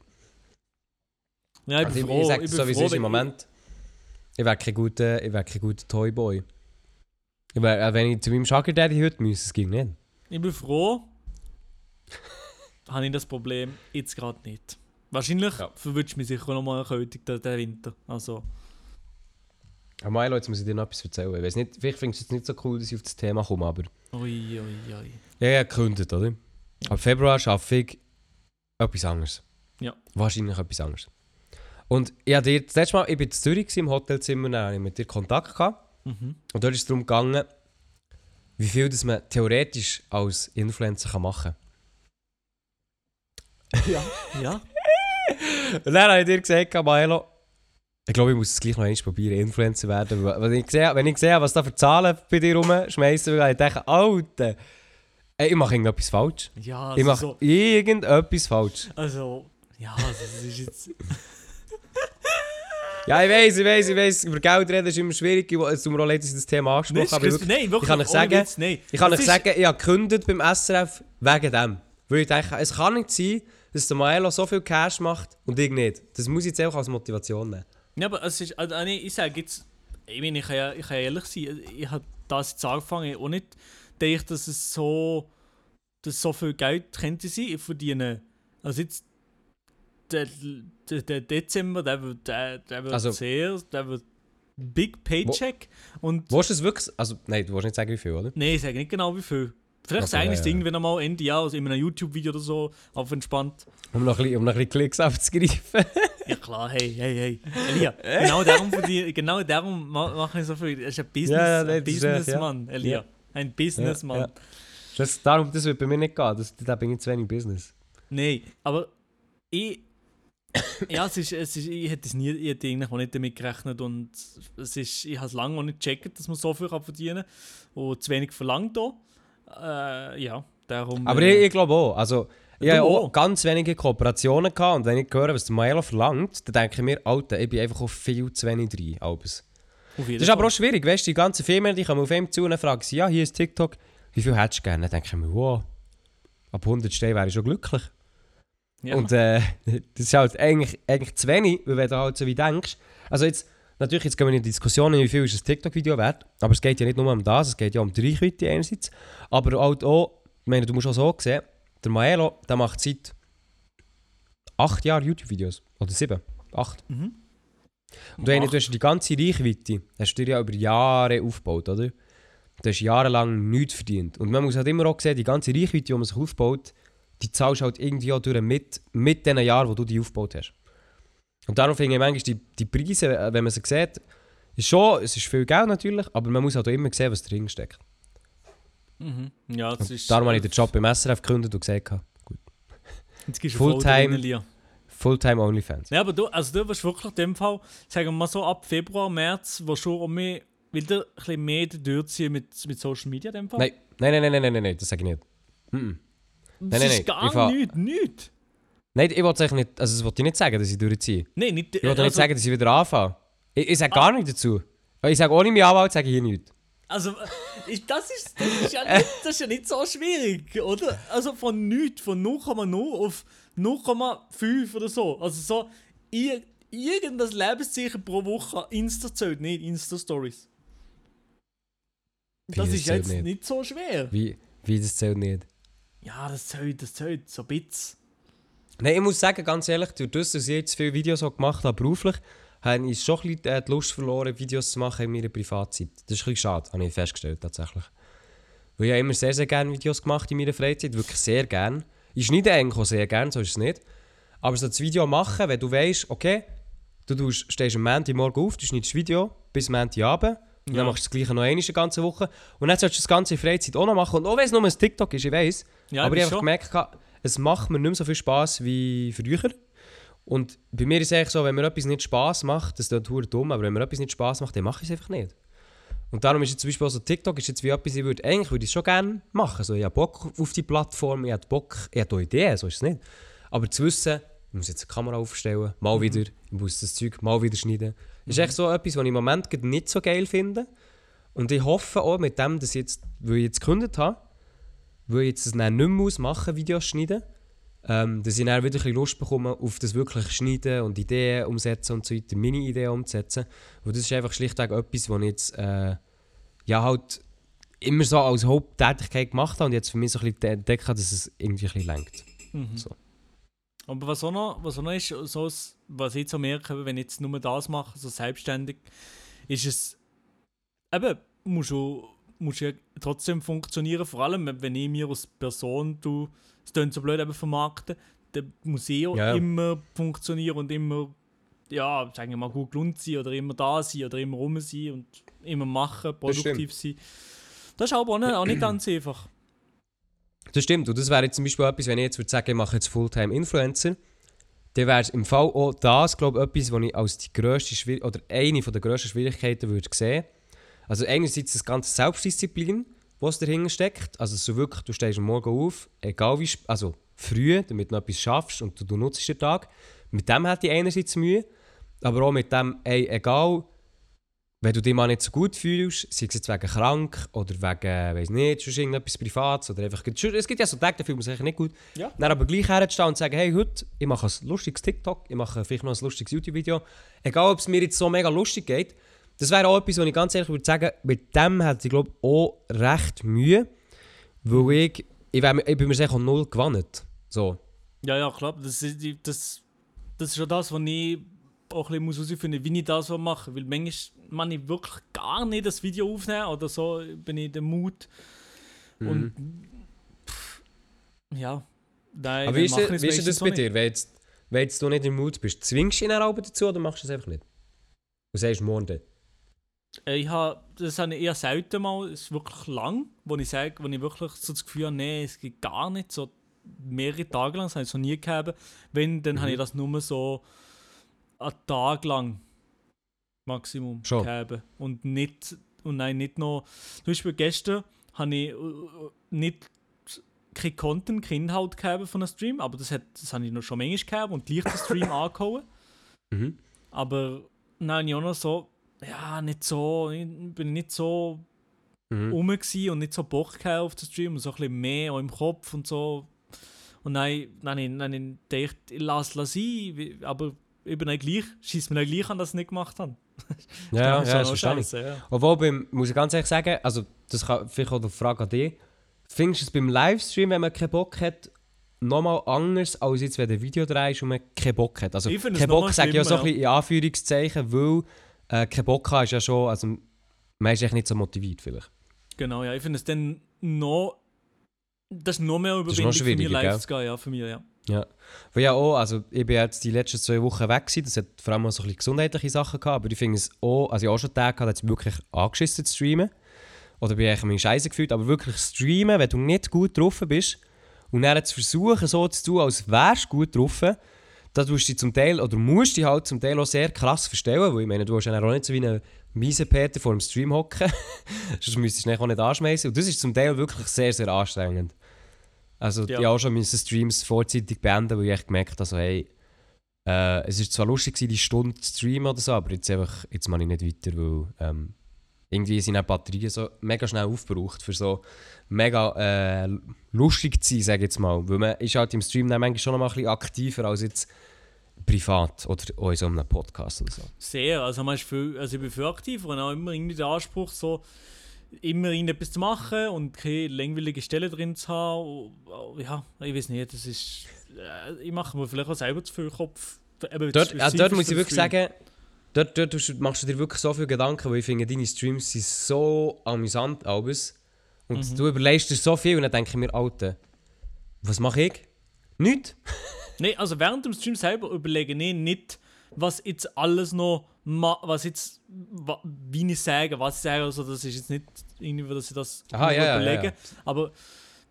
Ja, ich Also bin froh. ich sage ich bin so, wie es ist im Moment. Ich wäre kein guter, ich wär kein guter Toyboy. Ich wär, äh, wenn ich zu meinem Sugar Daddy heute müsste, es ging nicht. Ich bin froh, *laughs* habe ich das Problem jetzt gerade nicht. Wahrscheinlich Ja. verwünscht mich sicher noch mal der, der Winter. Also, Aber Milo, jetzt muss ich dir noch etwas erzählen. Ich weiß nicht, vielleicht findest du es jetzt nicht so cool, dass ich auf das Thema komme, aber... ui, ui, ui. Ja, ja, gekündigt, oder? Ab Februar arbeite ich etwas anderes. Ja. Wahrscheinlich etwas anderes. Und ich hatte dir, das letzte Mal, ich war in Zürich im Hotelzimmer, dann hatte ich mit dir Kontakt gehabt. Mhm. Und dort ist es darum gegangen, wie viel das man theoretisch als Influencer kann machen Ja. ja. kann. *laughs* Und dann habe ich dir gesagt, Milo, ich glaube, ich muss es gleich noch einmal probieren, Influencer werden. Wenn ich sehe, wenn ich sehe was da für Zahlen bei dir rumschmeißen, dann denke ich, Alter, ey, ich mache irgendetwas falsch. Ja, ich also, mache so, irgendetwas falsch. also, ja, also, das ist jetzt. *laughs* Ja, ich weiß, ich weiß, ich weiß, über Geld reden ist immer schwierig. Ich- Es tut mir auch leid, dass ich das Thema angesprochen habe. wirklich, nein, wirklich. ich kann euch sagen, Witz, nein. ich kann euch sagen, ich habe gekündigt beim SRF wegen dem. Weil ich denke, es kann nicht sein, dass der Maelo so viel Cash macht und ich nicht. Das muss ich jetzt auch als Motivation nehmen. Ja, aber es ist, also, nee, ich sage jetzt, ich meine, ich kann, ja, ich kann ehrlich sein, ich habe das jetzt angefangen und nicht gedacht, dass es so, dass so viel Geld könnte sein. Ich verdiene, also jetzt, der, der, der Dezember, der wird, der, der wird Also- sehr, der wird Big Paycheck und, Willst du es wirklich... Also, nein, du willst nicht sagen, wie viel, oder? nee, ich sage nicht genau wie viel. Vielleicht Okay, ich es ja. irgendwann einmal Ende Jahr, also in einem YouTube-Video oder so, auf entspannt. Um noch ein bisschen, um noch ein bisschen Klicks aufzugreifen. *laughs* Ja klar, hey, hey, hey. Elia, genau darum, genau darum ma- mache ich so viel. Er ist ein Business, Ja, ja, ein echt, ja. Businessmann, Elia. Ein Businessmann. Das, darum, das wird bei mir nicht gehen. Das, da bin ich zu wenig Business. Nein, aber ich. *coughs* ja, es ist, es ist, ich hätte es nie, ich hätte eigentlich auch nicht damit gerechnet und es ist, ich habe es lange noch nicht gecheckt, dass man so viel kann verdienen kann und zu wenig verlangt da. Äh, ja, darum. Aber äh, ich, ich glaube auch. Also, ich habe auch auch? ganz wenige Kooperationen gehabt und wenn ich höre, was der Maelo verlangt, dann denke ich mir, Alter, ich bin einfach auf viel zu wenig drin. Das ist aber auch schwierig, weißt du, die ganzen Firmen, die kommen auf ihm zu und fragen sie, ja, hier ist TikTok, wie viel hättest du gerne? Dann denke ich mir, wow, ab 100 Steinen wäre ich schon glücklich. ja. Und äh, *laughs* das ist halt eigentlich, eigentlich zu wenig, weil wenn du halt so wie denkst, also jetzt, natürlich, jetzt gehen wir in die Diskussion, wie viel ist ein TikTok-Video wert, aber es geht ja nicht nur um das, es geht ja um die Reichweite einerseits, aber halt auch, ich meine, du musst auch so sehen, der Maelo, der macht seit acht Jahren YouTube-Videos, oder sieben, acht. Mhm. Und du, Acht. du hast die ganze Reichweite, hast du dir ja über Jahre aufgebaut, oder? Du hast jahrelang nichts verdient. Und man muss halt immer auch sehen, die ganze Reichweite, die man sich aufbaut, die zahlst halt irgendwie auch durch mit, mit den Jahren, wo du die aufgebaut hast. Und darum finde ich manchmal die, die Preise, äh, wenn man sie sieht, ist schon, es ist viel Geld natürlich, aber man muss halt auch immer sehen, was drin steckt. Mhm. Ja, das Und ist. darum habe ich den Job beim SRF gekündigt und gesagt, habe, Jetzt gibst du Fulltime- Elia. Fulltime Onlyfans. Ja, aber du, also du wirst wirklich in dem Fall, sagen wir mal so ab Februar, März, wo schon um mich wieder ein bisschen mehr durchziehen mit, mit Social Media in dem Fall? Nein, nein, nein, nein, nein, nein, nein, das sage ich nicht. Mhm. das nein, ist nein, gar nichts, nichts. Nein, ich wollte nicht, also das wollte ich nicht sagen, dass ich durchziehe. Nein, nicht. Ich wollte nicht also, sagen, dass ich wieder anfange. Ich, ich sage gar nichts dazu. Ich sage ohne meinen Anwalt sage ich hier nichts. Also, ich, das, ist, das, ist ja nicht, das ist ja nicht so schwierig, oder? Also von nichts, von 0,0 auf 0,5 oder so. Also so, ir irgendein Lebenszeichen pro Woche Insta zählt, nicht Insta-Stories. Das ist jetzt nicht? nicht. so schwer. Wie, wie das zählt nicht. Ja, das zählt, das zählt, so ein bisschen. Nein, ich muss sagen, ganz ehrlich, durch das, dass ich jetzt viele Videos auch gemacht habe, beruflich, habe ich schon ein bisschen äh, die Lust verloren, Videos zu machen in meiner Privatzeit. Das ist ein bisschen schade, habe ich festgestellt, tatsächlich. Weil ich habe immer sehr, sehr gerne Videos gemacht in meiner Freizeit, wirklich sehr gerne. Ich schneide eigentlich auch sehr gerne, so ist es nicht. Aber so das Video machen, wenn du weißt, okay, du tust, stehst am Montagmorgen auf, du schneidest das Video bis Montagabend Und Ja. dann machst du das Gleiche noch eine ganze Woche. Und dann solltest du das ganze in Freizeit auch noch machen. Und auch wenn es nur ein TikTok ist, ich weiss. Ja, aber ich habe gemerkt, es macht mir nicht mehr so viel Spass wie früher. Und bei mir ist es eigentlich so, wenn mir etwas nicht Spass macht, das ist verdammt dumm, aber wenn mir etwas nicht Spass macht, dann mache ich es einfach nicht. Und darum ist jetzt zum Beispiel so TikTok ist jetzt wie etwas, ich würde, eigentlich würde ich es schon gerne machen. So, ich habe Bock auf die Plattform, ich habe Bock, ich habe Ideen, so ist es nicht. Aber zu wissen, ich muss jetzt eine Kamera aufstellen, mal Mhm. wieder, ich muss das Zeug mal wieder schneiden. ist echt so etwas, was ich im Moment nicht so geil finde. Und ich hoffe auch mit dem, dass ich jetzt, weil ich jetzt gekündigt habe, weil ich jetzt das dann nicht mehr muss machen, Videos schneiden, ähm, dass ich dann wieder ein bisschen Lust bekomme, auf das wirklich Schneiden und Ideen umsetzen und so weiter, meine Ideen umzusetzen. Und das ist einfach schlichtweg etwas, was ich jetzt äh, ja halt immer so als Haupttätigkeit gemacht habe und jetzt für mich so ein bisschen entdeckt habe, dass es irgendwie ein bisschen lenkt. Mhm. So. Aber was auch noch, was auch noch ist, so, was ich so merke, wenn ich jetzt nur das mache, so selbstständig, ist es eben, muss du musst ja trotzdem funktionieren, vor allem wenn ich mir als Person, du, es klingt so blöd, eben vermarkten, dann muss ich auch Ja, immer funktionieren und immer, ja, sagen wir mal, gut gelohnt sein oder immer da sein oder immer rum sein und immer machen, produktiv sein. Das ist aber auch nicht, auch nicht ganz einfach. Das stimmt. Und das wäre jetzt zum Beispiel etwas, wenn ich jetzt würde sagen, ich mache jetzt Fulltime-Influencer, dann wäre es im Fall auch das, glaube ich, etwas, was ich als die grösste Schwier oder eine von der grössten Schwierigkeiten würde sehen. Also einerseits das ganze Selbstdisziplin, was dahinter steckt. Also so wirklich, du stehst am Morgen auf, egal wie, also früh, damit du noch etwas schaffst und du, du nutzt den Tag. Mit dem hätte ich einerseits Mühe, aber auch mit dem, ey, egal, wenn du dich mal nicht so gut fühlst, sei es jetzt wegen krank oder wegen, weiß nicht, sonst irgendetwas Privates oder einfach, es gibt ja so Tage, da fühlt man sich nicht gut. Ja. Dann aber gleich herzustehen und sagen, hey, heute, ich mache ein lustiges TikTok, ich mache vielleicht noch ein lustiges YouTube-Video. Egal, ob es mir jetzt so mega lustig geht, das wäre auch etwas, was ich ganz ehrlich würde sagen, mit dem hätte ich glaube auch recht Mühe, weil ich, ich, wär, ich bin mir sicher null gewandt. So. Ja, ja, klar. Das ist, das, das ist schon das, was ich auch ein bisschen herausfinden muss, wie ich das mache. Weil manchmal man ich wirklich gar nicht das Video aufnehmen oder so, bin ich in der Mut. Und pff, ja, nein, Aber wie ist, es wie ist das bei nicht. dir? Wenn jetzt, wenn jetzt du nicht im Mut bist, zwingst du ihn aber dazu oder machst du das einfach nicht? Du sagst morgen dann. Äh, Ich habe, das habe ich eher selten mal, es ist wirklich lang, wo ich sage, wo ich wirklich so das Gefühl habe, nee, es geht gar nicht, so mehrere Tage lang, das habe ich so nie gehabt. Wenn, dann Mhm. habe ich das nur so einen Tag lang Maximum Schon. gehabt. Und nicht, und nein, nicht noch, zum Beispiel gestern habe ich äh, äh, nicht kein Content, kein Inhalt gehabt von einem Stream, aber das, hat, das habe ich noch schon manchmal gehabt und gleich den Stream *laughs* angehauen. Mhm. Aber nein, ich auch noch so, ja, nicht so, ich bin nicht so Mhm. rum und nicht so Bock auf den Stream und so ein bisschen mehr auch im Kopf und so. Und dann, dann, dann, dann dachte ich, ich lasse es sein, aber ich bin dann gleich, schießt mir dann gleich an, dass ich es nicht gemacht habe. Ja, ja, *laughs* Das ist ja, auch ich. scheisse, ja. Obwohl, beim, muss ich ganz ehrlich sagen, also das kann vielleicht auch eine Frage an dich. Findest du es beim Livestream, wenn man keinen Bock hat, nochmal anders, als jetzt, wenn du ein Video drehst und man keinen Bock hat? Also keinen Bock sage ich ja so ein bisschen in Anführungszeichen, weil äh, kein Bock haben ist ja schon, also man ist echt nicht so motiviert vielleicht. Genau, ja. Ich finde es dann noch, das ist noch mehr Überwindung für mich live gell? zu gehen, ja, für mich, ja. Ja. Weil ja auch, also ich bin jetzt die letzten zwei Wochen weg gewesen, das hat vor allem auch so ein bisschen gesundheitliche Sachen gehabt, aber ich finde es auch, also ich auch schon Tage gehabt, da hat es wirklich angeschissen zu streamen. Oder bin ich meine Scheiße gefühlt, aber wirklich streamen, wenn du nicht gut drauf bist und dann zu versuchen, so zu tun, als wärst du gut drauf, da tust du zum Teil, oder musst dich halt zum Teil auch sehr krass verstellen, weil ich meine, du hast ja auch nicht so wie einen miesen Peter vor dem Stream hocken, *laughs* sonst müsstest du dich auch nicht anschmeißen und das ist zum Teil wirklich sehr, sehr anstrengend. Also Ja. ich auch schon meine Streams vorzeitig beenden, weil ich echt gemerkt habe, so, hey, äh, es ist zwar lustig gewesen, die Stunde zu streamen oder so, aber jetzt einfach, jetzt mache ich nicht weiter, weil ähm, irgendwie sind auch Batterien so mega schnell aufgebraucht, für so mega äh, lustig zu sein, sage ich jetzt mal. Weil man ist halt im Stream dann manchmal schon noch mal ein bisschen aktiver als jetzt privat oder in so einem Podcast oder so. Sehr, also, man ist viel, also ich bin viel aktiver und auch immer irgendwie den Anspruch, so immer irgendetwas zu machen und keine langweilige Stelle drin zu haben. Ja, ich weiß nicht, das ist. Äh, ich mache mir vielleicht auch selber zu viel Kopf. Eben Dort, also dort muss ich wirklich Stream. sagen, dort, dort machst du dir wirklich so viele Gedanken, weil ich finde, deine Streams sind so amüsant, Albus. Und Mhm. du überlegst dir so viel und dann denke ich mir, Alter, was mache ich? Nichts. *laughs* Nein, also während dem Stream selber überlege ich nicht, was jetzt alles noch, was jetzt, wie ich sage, was ich sage, also das ist jetzt nicht irgendwie, dass ich das Aha, ja, ja, überlege. ja. Aber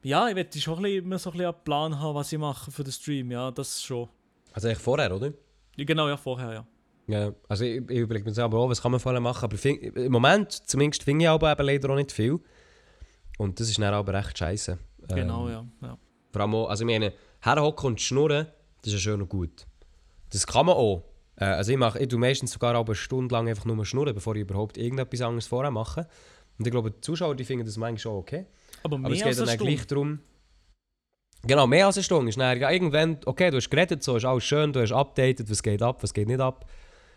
ja, ich werde schon ein bisschen, immer so ein bisschen einen Plan haben, was ich mache für den Stream, ja, das schon. Also eigentlich vorher, oder? Ja, genau, ja, vorher, ja. Ja, also ich, ich überlege mir selber auch, was kann man vorher machen, aber find, im Moment zumindest finde ich aber eben leider auch nicht viel. Und das ist dann aber recht scheiße. Genau, Ähm, ja. ja. Vor allem auch, also ich meine, herhocken und schnurren, das ist ja schön und gut. Das kann man auch. Äh, also ich mache, ich tue meistens sogar auch eine Stunde lang einfach nur schnurren, bevor ich überhaupt irgendetwas anderes vorher mache. Und ich glaube, die Zuschauer, die finden das manchmal schon okay. Aber mehr Aber es geht als dann Stunde. gleich darum. Genau, mehr als eine Stunde. Ist dann, ja, irgendwann, okay, du hast geredet, so ist alles schön, du hast updated, was geht ab, was geht nicht ab.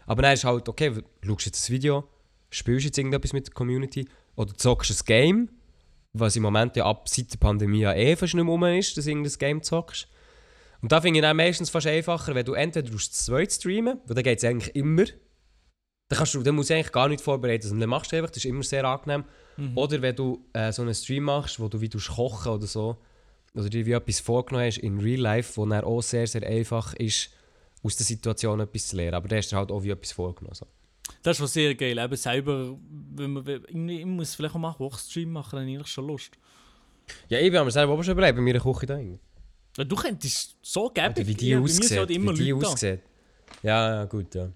Aber dann ist halt, okay, schaust jetzt das Video, spielst jetzt irgendetwas mit der Community oder zockst ein Game, was im Moment ja ab seit der Pandemie ja eh fast nicht mehr rum ist, dass du irgendein Game zockst. Und da finde ich dann meistens fast einfacher, wenn du entweder du zweit streamen, weil dann geht es eigentlich immer. Dann, kannst du, dann musst du eigentlich gar nichts vorbereiten, sondern dann machst du einfach, das ist immer sehr angenehm. Mhm. Oder wenn du äh, so einen Stream machst, wo du wie du kochen oder so, oder dir wie etwas vorgenommen hast in Real Life, wo dann auch sehr, sehr einfach ist, aus der Situation etwas zu lernen. Aber da hast du halt auch wie etwas vorgenommen. So. Das ist schon sehr geil. Eben selber, wenn man, irgendwie, ich muss vielleicht auch mal Kochstream machen, dann habe ich schon Lust. Ja, ich habe mir selber auch schon überlegt, bei mir Küche da hinten. Weil Du könntest so geben. Wie die ja, aussieht. halt immer wie die Leute aussieht. Ja, ja, gut, ja.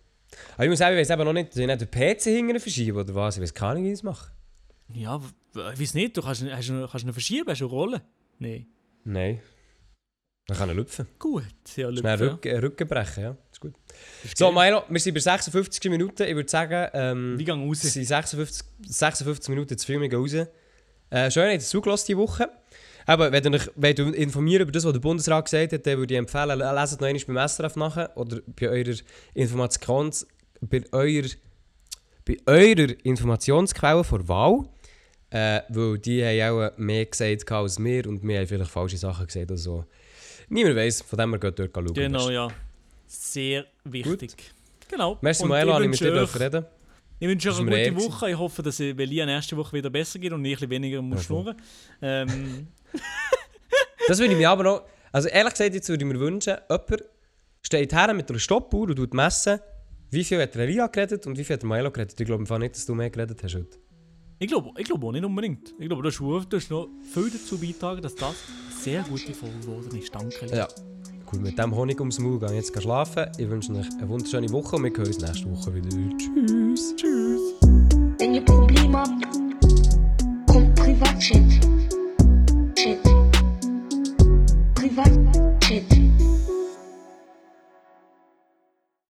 Aber ich muss sagen, ich weiß eben noch nicht, dass ich nicht den PC hinten verschiebe oder was. Ich weiß gar nicht, wie ich das mache. Ja, ich weiß nicht, du kannst, hast, kannst du ihn verschieben, hast du eine Rolle? Nein. Nein. Man kann ihn lüpfen. Gut, ja, Schnell Lüpfen, Rücken, äh, Rücken brechen, ja. Ist gut. Ist So. Milo, wir sind bei 56 Minuten. Ich würde sagen, ähm, Wie gehen raus? es sind 56, 56 Minuten zu viel, wir gehen raus. Äh, schön, habt ihr zugelassen diese Woche. Aber wenn ihr wollt informieren über das, was der Bundesrat gesagt hat, dann würde ich empfehlen, leset noch einmal beim SRF nachher oder bei eurer Informations... bei eurer, bei eurer Informationsquelle vor Wahl. Äh, weil die haben auch mehr gesagt als wir und wir haben vielleicht falsche Sachen gesagt oder so. Niemand weiß, von dem wir gehen dort schauen. Genau, ja. Sehr wichtig. Genau. Merci Und Maelo, ich mit wünsche dir euch- reden. Ich wünsche euch eine gute Woche. Ich hoffe, dass es Elia nächste Woche wieder besser geht und ich ein bisschen weniger muss voll. schnurren. Ähm, *laughs* Das würde ich mir aber noch. Also ehrlich gesagt, jetzt würde ich mir wünschen, jemand steht her mit einer Stoppuhr und tut messen, wie viel hat der Elia geredet und wie viel hat Milo geredet. Ich glaube im Fall nicht, dass du mehr geredet hast heute. ich glaube ich glaub auch nicht unbedingt. Ich glaube, du hast, noch viel dazu beitragen, dass das eine sehr gute Folge geworden ist. Danke. Ja. Gut, mit dem Honig ums Maul gehen jetzt schlafen. Ich wünsche euch eine wunderschöne Woche und wir hören uns nächste Woche wieder. Tschüss, tschüss. Wenn ihr Probleme habt, kommt privat Chat. Chat. Privat Chat.